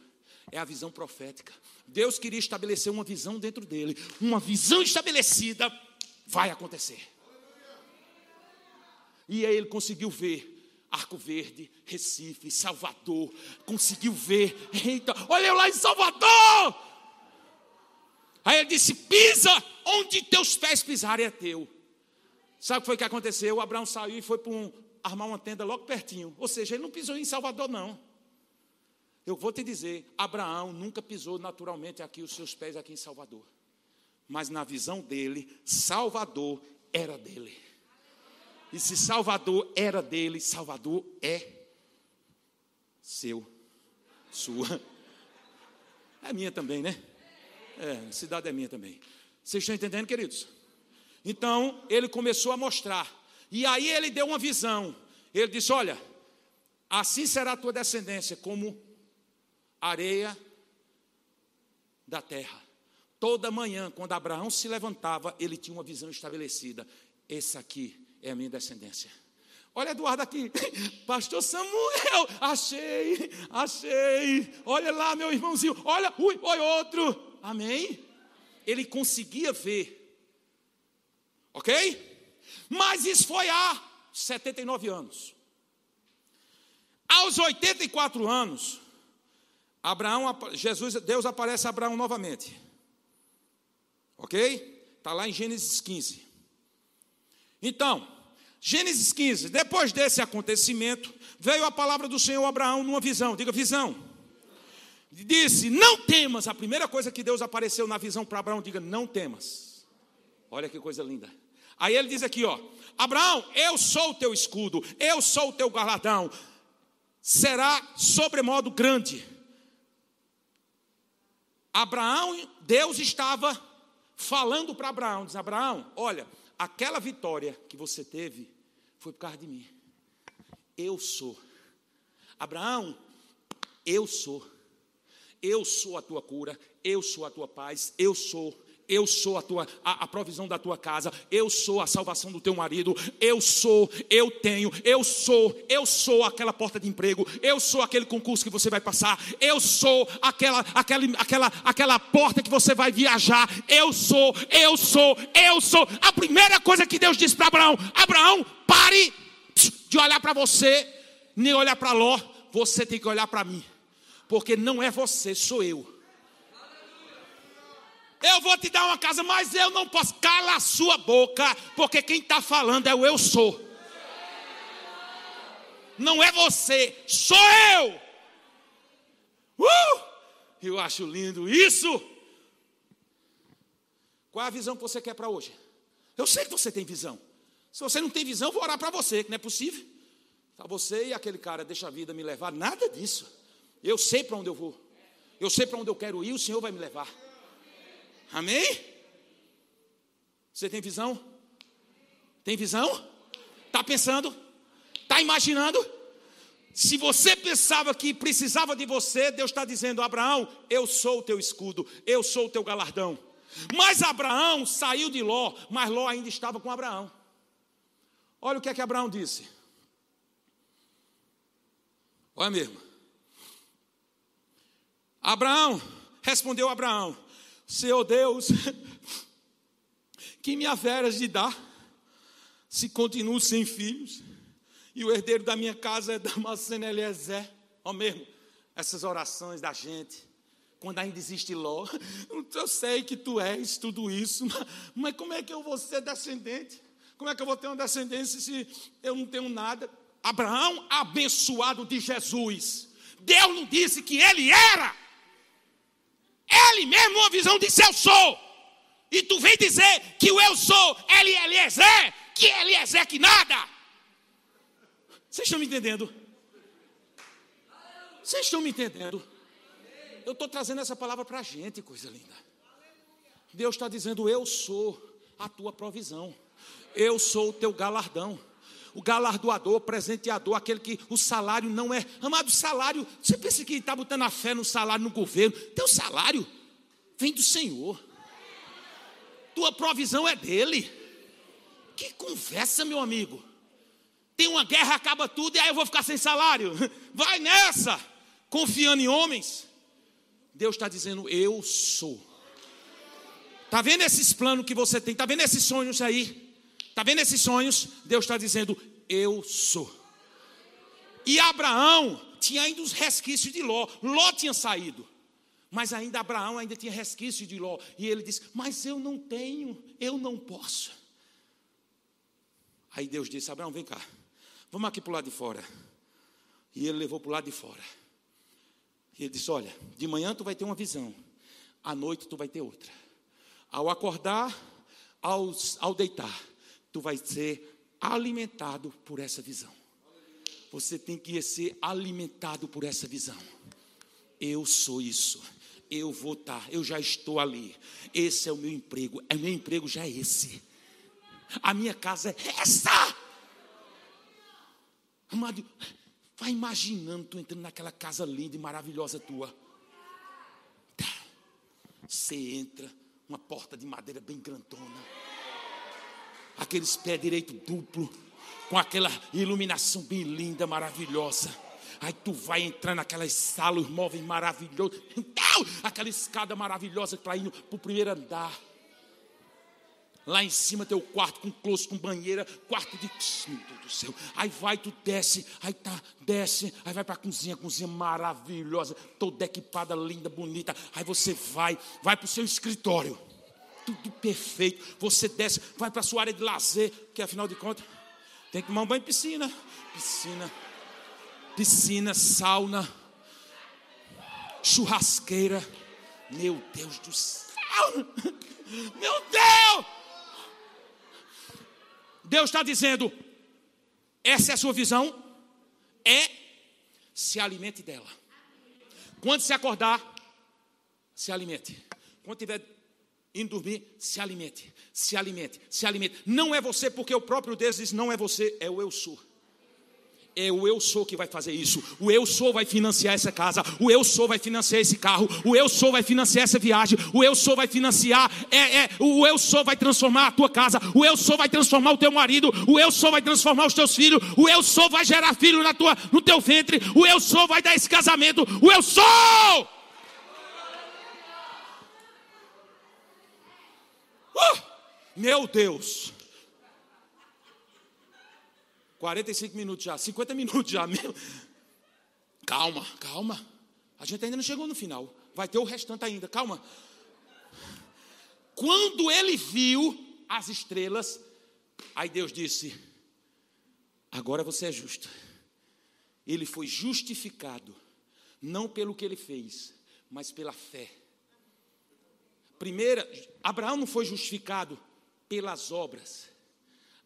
É a visão profética. Deus queria estabelecer uma visão dentro dele. Uma visão estabelecida vai acontecer. E aí ele conseguiu ver Arco Verde, Recife, Salvador. Conseguiu ver. Eita, olha eu lá em Salvador! Aí ele disse: pisa onde teus pés pisarem é teu. Sabe o que foi que aconteceu? Abraão saiu e foi para um, armar uma tenda logo pertinho. Ou seja, ele não pisou em Salvador, não. Eu vou te dizer, Abraão nunca pisou naturalmente aqui os seus pés aqui em Salvador. Mas na visão dele, Salvador era dele. E se Salvador era dele, Salvador é seu, sua. É minha também, né? É, a cidade é minha também. Vocês estão entendendo, queridos? Então, ele começou a mostrar e aí ele deu uma visão. Ele disse: Olha, assim será a tua descendência, como areia da terra. Toda manhã, quando Abraão se levantava, ele tinha uma visão estabelecida. Esse aqui é a minha descendência. Olha Eduardo aqui, Pastor Samuel, achei, achei. Olha lá, meu irmãozinho, olha, ui, oi, outro. Amém? Ele conseguia ver. Ok? Mas isso foi há 79 anos. Aos 84 anos, Abraão, Jesus, Deus aparece a Abraão novamente. Ok? Está lá em Gênesis 15. Então, Gênesis 15, depois desse acontecimento, veio a palavra do Senhor a Abraão numa visão. Diga visão. Disse: Não temas. A primeira coisa que Deus apareceu na visão para Abraão, diga: Não temas. Olha que coisa linda. Aí ele diz aqui, ó: Abraão, eu sou o teu escudo, eu sou o teu galardão. Será sobremodo grande. Abraão, Deus estava falando para Abraão, diz Abraão, olha, aquela vitória que você teve foi por causa de mim. Eu sou. Abraão, eu sou. Eu sou a tua cura, eu sou a tua paz, eu sou eu sou a tua a, a, provisão da tua casa, eu sou a salvação do teu marido, eu sou, eu tenho, eu sou, eu sou aquela porta de emprego, eu sou aquele concurso que você vai passar, eu sou aquela aquela aquela aquela porta que você vai viajar, eu sou, eu sou, eu sou. A primeira coisa que Deus disse para Abraão: Abraão, pare de olhar para você, nem olhar para Ló, você tem que olhar para mim, porque não é você, sou eu. Eu vou te dar uma casa, mas eu não posso. Cala a sua boca, porque quem está falando é o eu sou. Não é você, sou eu. Uh! Eu acho lindo isso. Qual é a visão que você quer para hoje? Eu sei que você tem visão. Se você não tem visão, eu vou orar para você, que não é possível. Tá você e aquele cara, deixa a vida me levar. Nada disso. Eu sei para onde eu vou. Eu sei para onde eu quero ir, o Senhor vai me levar. Amém? Você tem visão? Tem visão? Está pensando? Está imaginando? Se você pensava que precisava de você, Deus está dizendo: Abraão, eu sou o teu escudo, eu sou o teu galardão. Mas Abraão saiu de Ló, mas Ló ainda estava com Abraão. Olha o que é que Abraão disse. Olha mesmo. Abraão, respondeu Abraão: Senhor Deus, que me haveras de dar, se continuo sem filhos, e o herdeiro da minha casa é Damasceno Eliezer. Ó mesmo, essas orações da gente, quando ainda existe Ló, eu sei que tu és tudo isso, mas como é que eu vou ser descendente? Como é que eu vou ter uma descendência se eu não tenho nada? Abraão, abençoado de Jesus, Deus não disse que ele era ele mesmo, uma visão disse: Eu sou. E tu vem dizer que o eu sou, ele é Eliezer, que Eliezer que nada. Vocês estão me entendendo? Vocês estão me entendendo? Eu estou trazendo essa palavra para a gente, coisa linda. Deus está dizendo: Eu sou a tua provisão, eu sou o teu galardão o galardoador, presenteador, aquele que o salário não é. Amado, salário, você pensa que está botando a fé no salário no governo? Teu salário vem do Senhor. Tua provisão é dele. Que conversa, meu amigo. Tem uma guerra, acaba tudo e aí eu vou ficar sem salário. Vai nessa, confiando em homens. Deus está dizendo: Eu sou. Está vendo esses planos que você tem? Está vendo esses sonhos aí? Está vendo esses sonhos? Deus está dizendo: Eu sou. E Abraão tinha ainda os resquícios de Ló. Ló tinha saído. Mas ainda Abraão ainda tinha resquícios de Ló. E ele disse: Mas eu não tenho, eu não posso. Aí Deus disse: Abraão, vem cá, vamos aqui para o lado de fora. E ele levou para o lado de fora. E ele disse: Olha, de manhã tu vai ter uma visão, à noite tu vai ter outra. Ao acordar, ao, ao deitar, tu vai ser alimentado por essa visão. Você tem que ser alimentado por essa visão. Eu sou isso. Eu vou estar, tá, eu já estou ali. Esse é o meu emprego. O meu emprego já é esse. A minha casa é essa. Amado, vai imaginando tu entrando naquela casa linda e maravilhosa tua. Tá. Você entra, uma porta de madeira bem grandona aqueles pés direito duplo, com aquela iluminação bem linda, maravilhosa. Aí tu vai entrar naquelas salas, móveis maravilhosos, então, aquela escada maravilhosa para ir para o primeiro andar. Lá em cima teu quarto com close, com banheira, quarto de. Meu Deus do céu. Aí vai, tu desce, aí tá, desce, aí vai para a cozinha, cozinha maravilhosa, toda equipada, linda, bonita. Aí você vai, vai para o seu escritório tudo perfeito. Você desce, vai para a sua área de lazer, que afinal de contas, tem que tomar um banho em piscina. Piscina, piscina, sauna, churrasqueira. Meu Deus do céu! Meu Deus! Deus está dizendo: essa é a sua visão? É se alimente dela. Quando se acordar, se alimente. Quando tiver indo dormir, se alimente, se alimente, se alimente. Não é você, porque o próprio Deus diz: não é você, é o eu sou. É o eu sou que vai fazer isso. O eu sou vai financiar essa casa. O eu sou vai financiar esse carro. O eu sou vai financiar essa viagem. O eu sou vai financiar. É, é, o eu sou vai transformar a tua casa. O eu sou vai transformar o teu marido. O eu sou vai transformar os teus filhos. O eu sou vai gerar filho na tua, no teu ventre. O eu sou vai dar esse casamento. O eu sou. Uh, meu Deus. 45 minutos já, 50 minutos já. Meu. Calma, calma. A gente ainda não chegou no final. Vai ter o restante ainda, calma. Quando ele viu as estrelas, aí Deus disse: Agora você é justo. Ele foi justificado, não pelo que ele fez, mas pela fé. Primeira, Abraão não foi justificado pelas obras.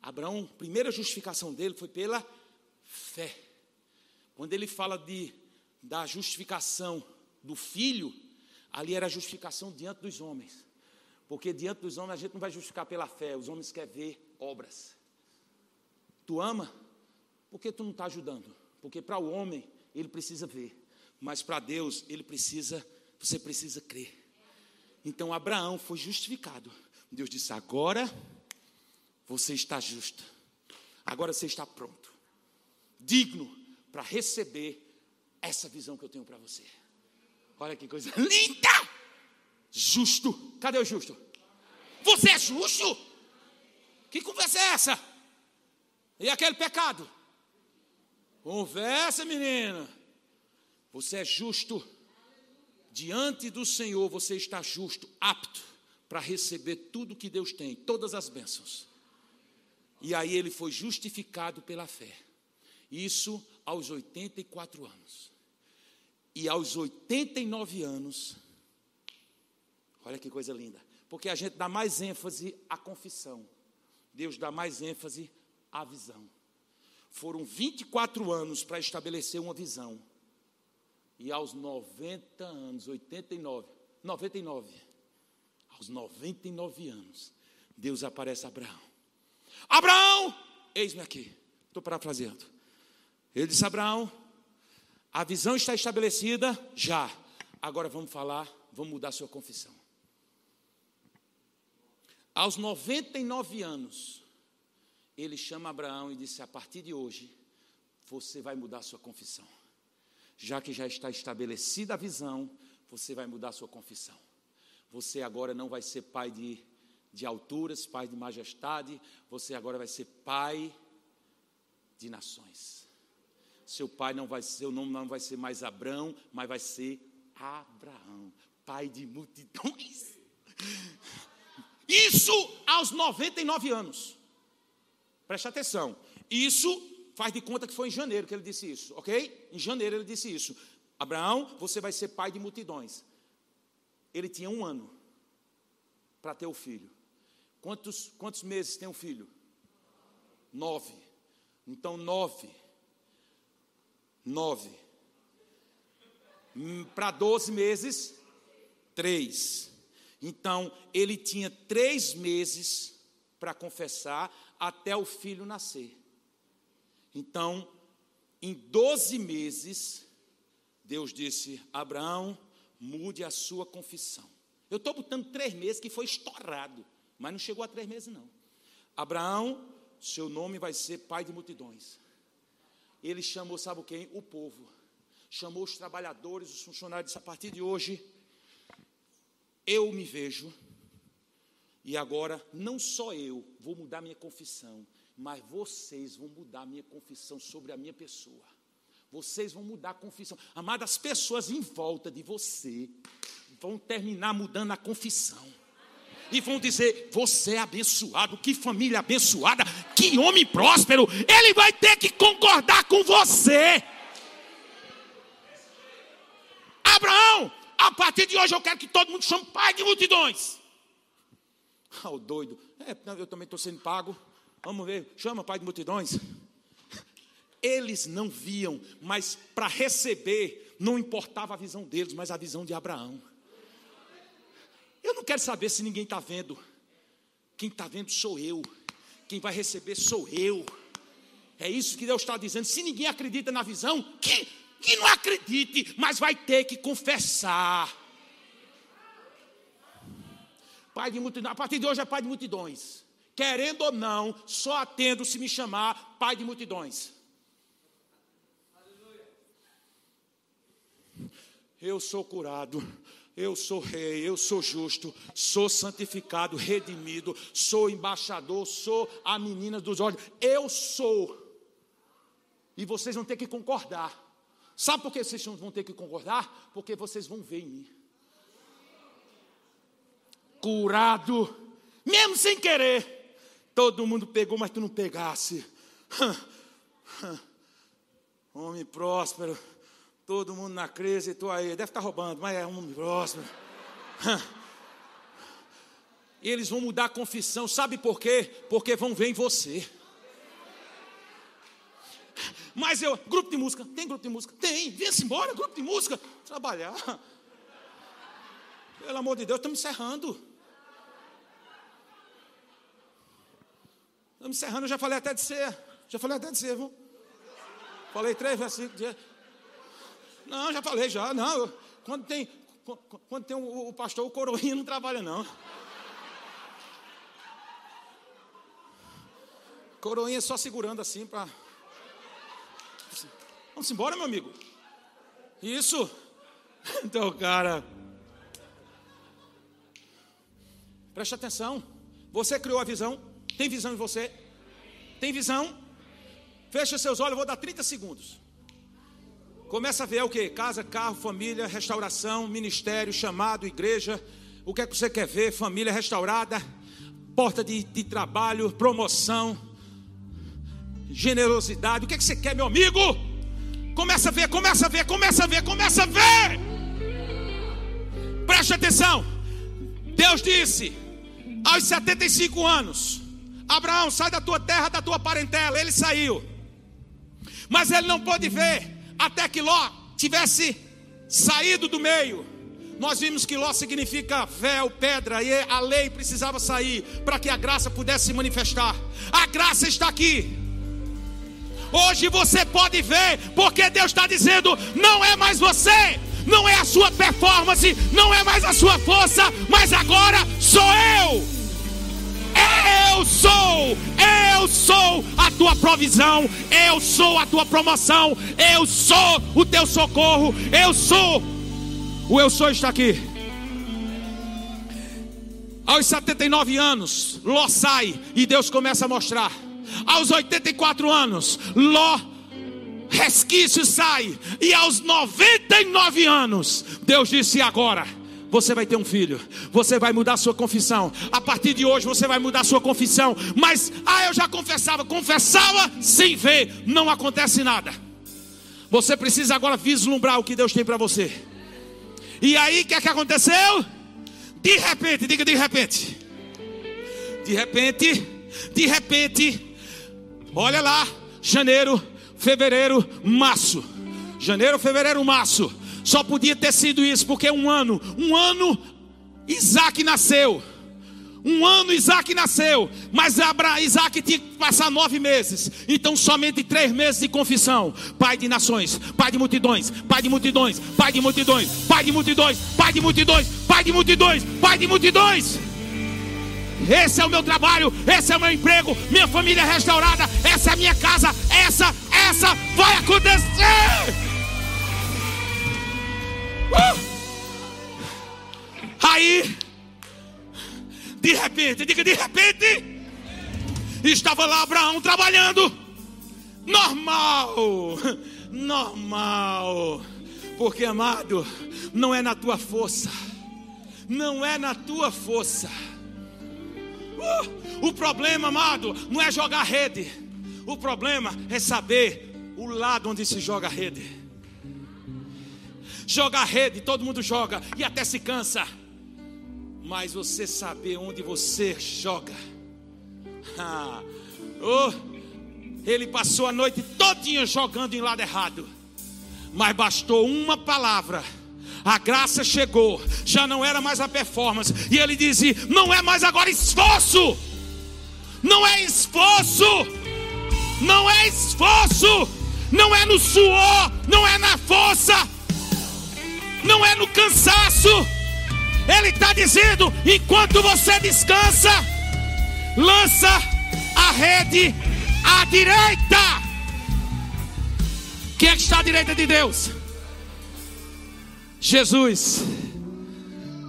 Abraão, a primeira justificação dele foi pela fé. Quando ele fala de, da justificação do filho, ali era a justificação diante dos homens. Porque diante dos homens a gente não vai justificar pela fé, os homens querem ver obras. Tu ama? Porque tu não está ajudando? Porque para o homem ele precisa ver, mas para Deus ele precisa, você precisa crer. Então Abraão foi justificado. Deus disse: agora você está justo. Agora você está pronto, digno para receber essa visão que eu tenho para você. Olha que coisa linda! Justo. Cadê o justo? Você é justo? Que conversa é essa? E aquele pecado? Conversa, menina. Você é justo. Diante do Senhor, você está justo, apto para receber tudo que Deus tem, todas as bênçãos. E aí ele foi justificado pela fé. Isso aos 84 anos. E aos 89 anos, olha que coisa linda, porque a gente dá mais ênfase à confissão, Deus dá mais ênfase à visão. Foram 24 anos para estabelecer uma visão, e aos 90 anos, 89, 99, aos 99 anos, Deus aparece a Abraão Abraão, eis-me aqui. Estou parafraseando. Ele disse: Abraão, a visão está estabelecida já. Agora vamos falar, vamos mudar sua confissão. Aos 99 anos, ele chama Abraão e disse: A partir de hoje, você vai mudar sua confissão. Já que já está estabelecida a visão, você vai mudar sua confissão. Você agora não vai ser pai de de alturas, pai de majestade, você agora vai ser pai de nações. Seu pai não vai seu nome não vai ser mais Abrão, mas vai ser Abraão, pai de multidões. Isso aos 99 anos. Preste atenção. Isso faz de conta que foi em janeiro que ele disse isso, ok? Em janeiro ele disse isso. Abraão, você vai ser pai de multidões. Ele tinha um ano para ter o filho. Quantos, quantos meses tem um filho? Nove. Então, nove. Nove. Hum, Para doze meses, três. Então, ele tinha três meses para confessar até o filho nascer. Então, em doze meses, Deus disse: Abraão, mude a sua confissão. Eu estou botando três meses que foi estourado. Mas não chegou a três meses, não. Abraão, seu nome vai ser pai de multidões. Ele chamou, sabe quem? O povo. Chamou os trabalhadores, os funcionários. A partir de hoje, eu me vejo. E agora, não só eu vou mudar minha confissão, mas vocês vão mudar minha confissão sobre a minha pessoa. Vocês vão mudar a confissão. Amadas, pessoas em volta de você vão terminar mudando a confissão e vão dizer: Você é abençoado, que família abençoada, que homem próspero. Ele vai ter que concordar com você. Abraão, a partir de hoje eu quero que todo mundo chame pai de multidões. Ah, o doido. É, eu também estou sendo pago. Vamos ver, chama pai de multidões. Eles não viam, mas para receber, não importava a visão deles, mas a visão de Abraão. Eu não quero saber se ninguém está vendo. Quem está vendo sou eu. Quem vai receber sou eu. É isso que Deus está dizendo. Se ninguém acredita na visão, que, que não acredite, mas vai ter que confessar. Pai de multidões, a partir de hoje é pai de multidões. Querendo ou não, só atendo se me chamar pai de multidões. Eu sou curado, eu sou rei, eu sou justo, sou santificado, redimido, sou embaixador, sou a menina dos olhos. Eu sou. E vocês vão ter que concordar. Sabe por que vocês vão ter que concordar? Porque vocês vão ver em mim. Curado, mesmo sem querer. Todo mundo pegou, mas tu não pegasse. Homem próspero Todo mundo na crise, tu aí, deve estar roubando, mas é um próximo. E eles vão mudar a confissão, sabe por quê? Porque vão ver em você. Mas eu, grupo de música, tem grupo de música? Tem, vem-se embora, grupo de música, trabalhar. Pelo amor de Deus, estamos encerrando. Estamos encerrando, eu já falei até de ser, já falei até de ser, viu? Falei três versículos. Não, já falei já. Não, quando tem, quando tem o, o pastor, o coroinha não trabalha não. Coroinha só segurando assim para. Vamos embora, meu amigo. Isso. Então, cara. Preste atenção. Você criou a visão. Tem visão em você? Tem visão? Fecha seus olhos, eu vou dar 30 segundos. Começa a ver o que? Casa, carro, família, restauração, ministério, chamado, igreja. O que é que você quer ver? Família restaurada, porta de, de trabalho, promoção, generosidade. O que é que você quer, meu amigo? Começa a ver, começa a ver, começa a ver, começa a ver. Preste atenção. Deus disse aos 75 anos: Abraão, sai da tua terra, da tua parentela. Ele saiu, mas ele não pôde ver até que Ló tivesse saído do meio. Nós vimos que Ló significa véu, pedra, e a lei precisava sair para que a graça pudesse se manifestar. A graça está aqui. Hoje você pode ver, porque Deus está dizendo: não é mais você, não é a sua performance, não é mais a sua força, mas agora sou eu. Eu sou, eu sou a tua provisão, eu sou a tua promoção, eu sou o teu socorro, eu sou. O eu sou está aqui. Aos 79 anos, Ló sai e Deus começa a mostrar. Aos 84 anos, Ló resquício sai. E aos 99 anos, Deus disse: agora você vai ter um filho, você vai mudar sua confissão. A partir de hoje você vai mudar sua confissão. Mas, ah, eu já confessava, confessava sem ver, não acontece nada. Você precisa agora vislumbrar o que Deus tem para você. E aí, o que é que aconteceu? De repente, diga de repente. De repente, de repente, olha lá, janeiro, fevereiro, março. Janeiro, fevereiro, março. Só podia ter sido isso, porque um ano, um ano Isaac nasceu. Um ano Isaac nasceu, mas Isaac tinha que passar nove meses. Então, somente três meses de confissão. Pai de nações, pai de multidões, pai de multidões, pai de multidões, pai de multidões, pai de multidões, pai de multidões, pai de multidões. Esse é o meu trabalho, esse é o meu emprego, minha família é restaurada, essa é a minha casa, essa, essa vai acontecer. Uh! Aí, de repente, diga de repente, estava lá Abraão trabalhando, normal, normal, porque amado, não é na tua força, não é na tua força. Uh, o problema, amado, não é jogar rede, o problema é saber o lado onde se joga a rede. Jogar rede, todo mundo joga e até se cansa. Mas você saber onde você joga. Ah, oh, ele passou a noite todinha jogando em lado errado. Mas bastou uma palavra. A graça chegou, já não era mais a performance. E ele dizia: não é mais agora esforço, não é esforço, não é esforço, não é no suor, não é na força, não é no cansaço. Ele está dizendo: enquanto você descansa, lança a rede à direita. Quem é que está à direita de Deus? Jesus.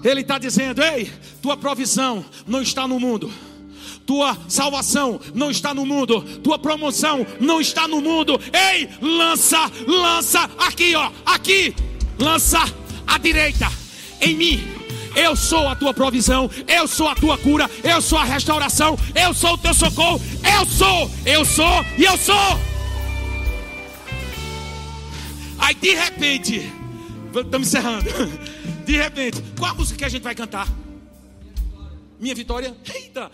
Ele está dizendo: Ei, tua provisão não está no mundo. Tua salvação não está no mundo, tua promoção não está no mundo. Ei, lança, lança aqui, ó, aqui, lança à direita, em mim. Eu sou a tua provisão, eu sou a tua cura, eu sou a restauração, eu sou o teu socorro, eu sou, eu sou e eu sou. Aí de repente, estamos encerrando. De repente, qual a música que a gente vai cantar? Minha vitória? Eita!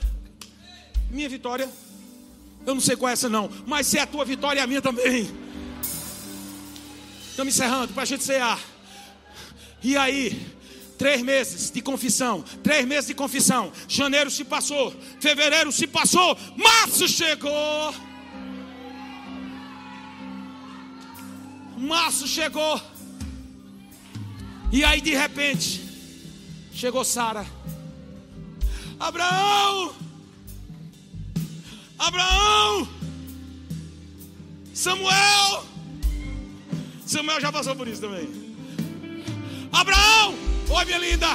Minha vitória? Eu não sei qual é essa não, mas se é a tua vitória, é a minha também. Estamos encerrando para a gente cear. E aí, três meses de confissão, três meses de confissão. Janeiro se passou, fevereiro se passou, março chegou. Março chegou. E aí de repente, chegou Sara. Abraão! Abraão! Samuel! Samuel já passou por isso também. Abraão! Oi, minha linda!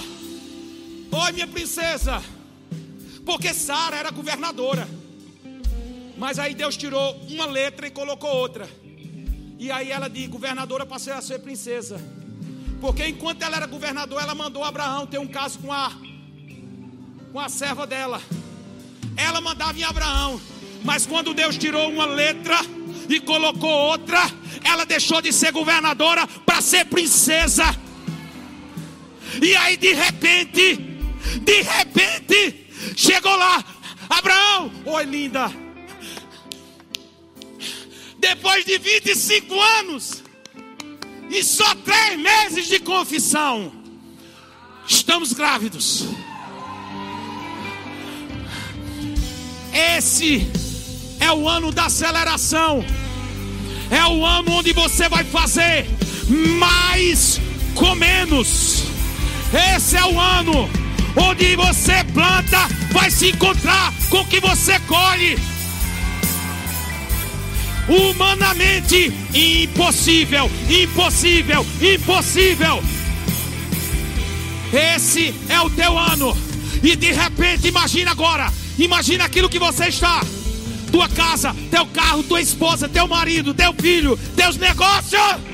Oi, minha princesa! Porque Sara era governadora. Mas aí Deus tirou uma letra e colocou outra. E aí ela de governadora passou a ser princesa. Porque enquanto ela era governadora, ela mandou Abraão ter um caso com a com a serva dela. Ela mandava em Abraão. Mas quando Deus tirou uma letra e colocou outra, ela deixou de ser governadora para ser princesa. E aí de repente, de repente, chegou lá, Abraão, oi linda. Depois de 25 anos, e só três meses de confissão, estamos grávidos. Esse é o ano da aceleração. É o ano onde você vai fazer mais com menos. Esse é o ano onde você planta, vai se encontrar com o que você colhe humanamente impossível, impossível, impossível. Esse é o teu ano. E de repente, imagina agora, imagina aquilo que você está. Tua casa, teu carro, tua esposa, teu marido, teu filho, teus negócios.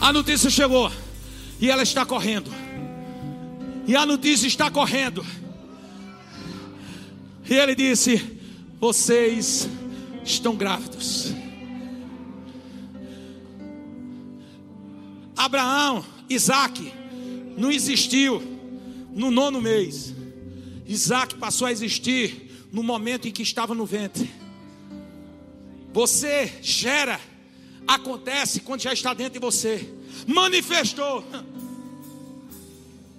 A notícia chegou e ela está correndo. E a notícia está correndo. E ele disse: vocês estão grávidos. Abraão, Isaac, não existiu no nono mês. Isaac passou a existir no momento em que estava no ventre. Você gera, acontece quando já está dentro de você. Manifestou,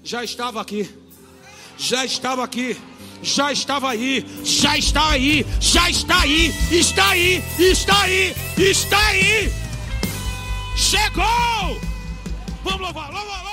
já estava aqui, já estava aqui. Já estava aí, já está aí, já está aí, está aí, está aí, está aí. Chegou! Vamos louvar, louvar, louvar.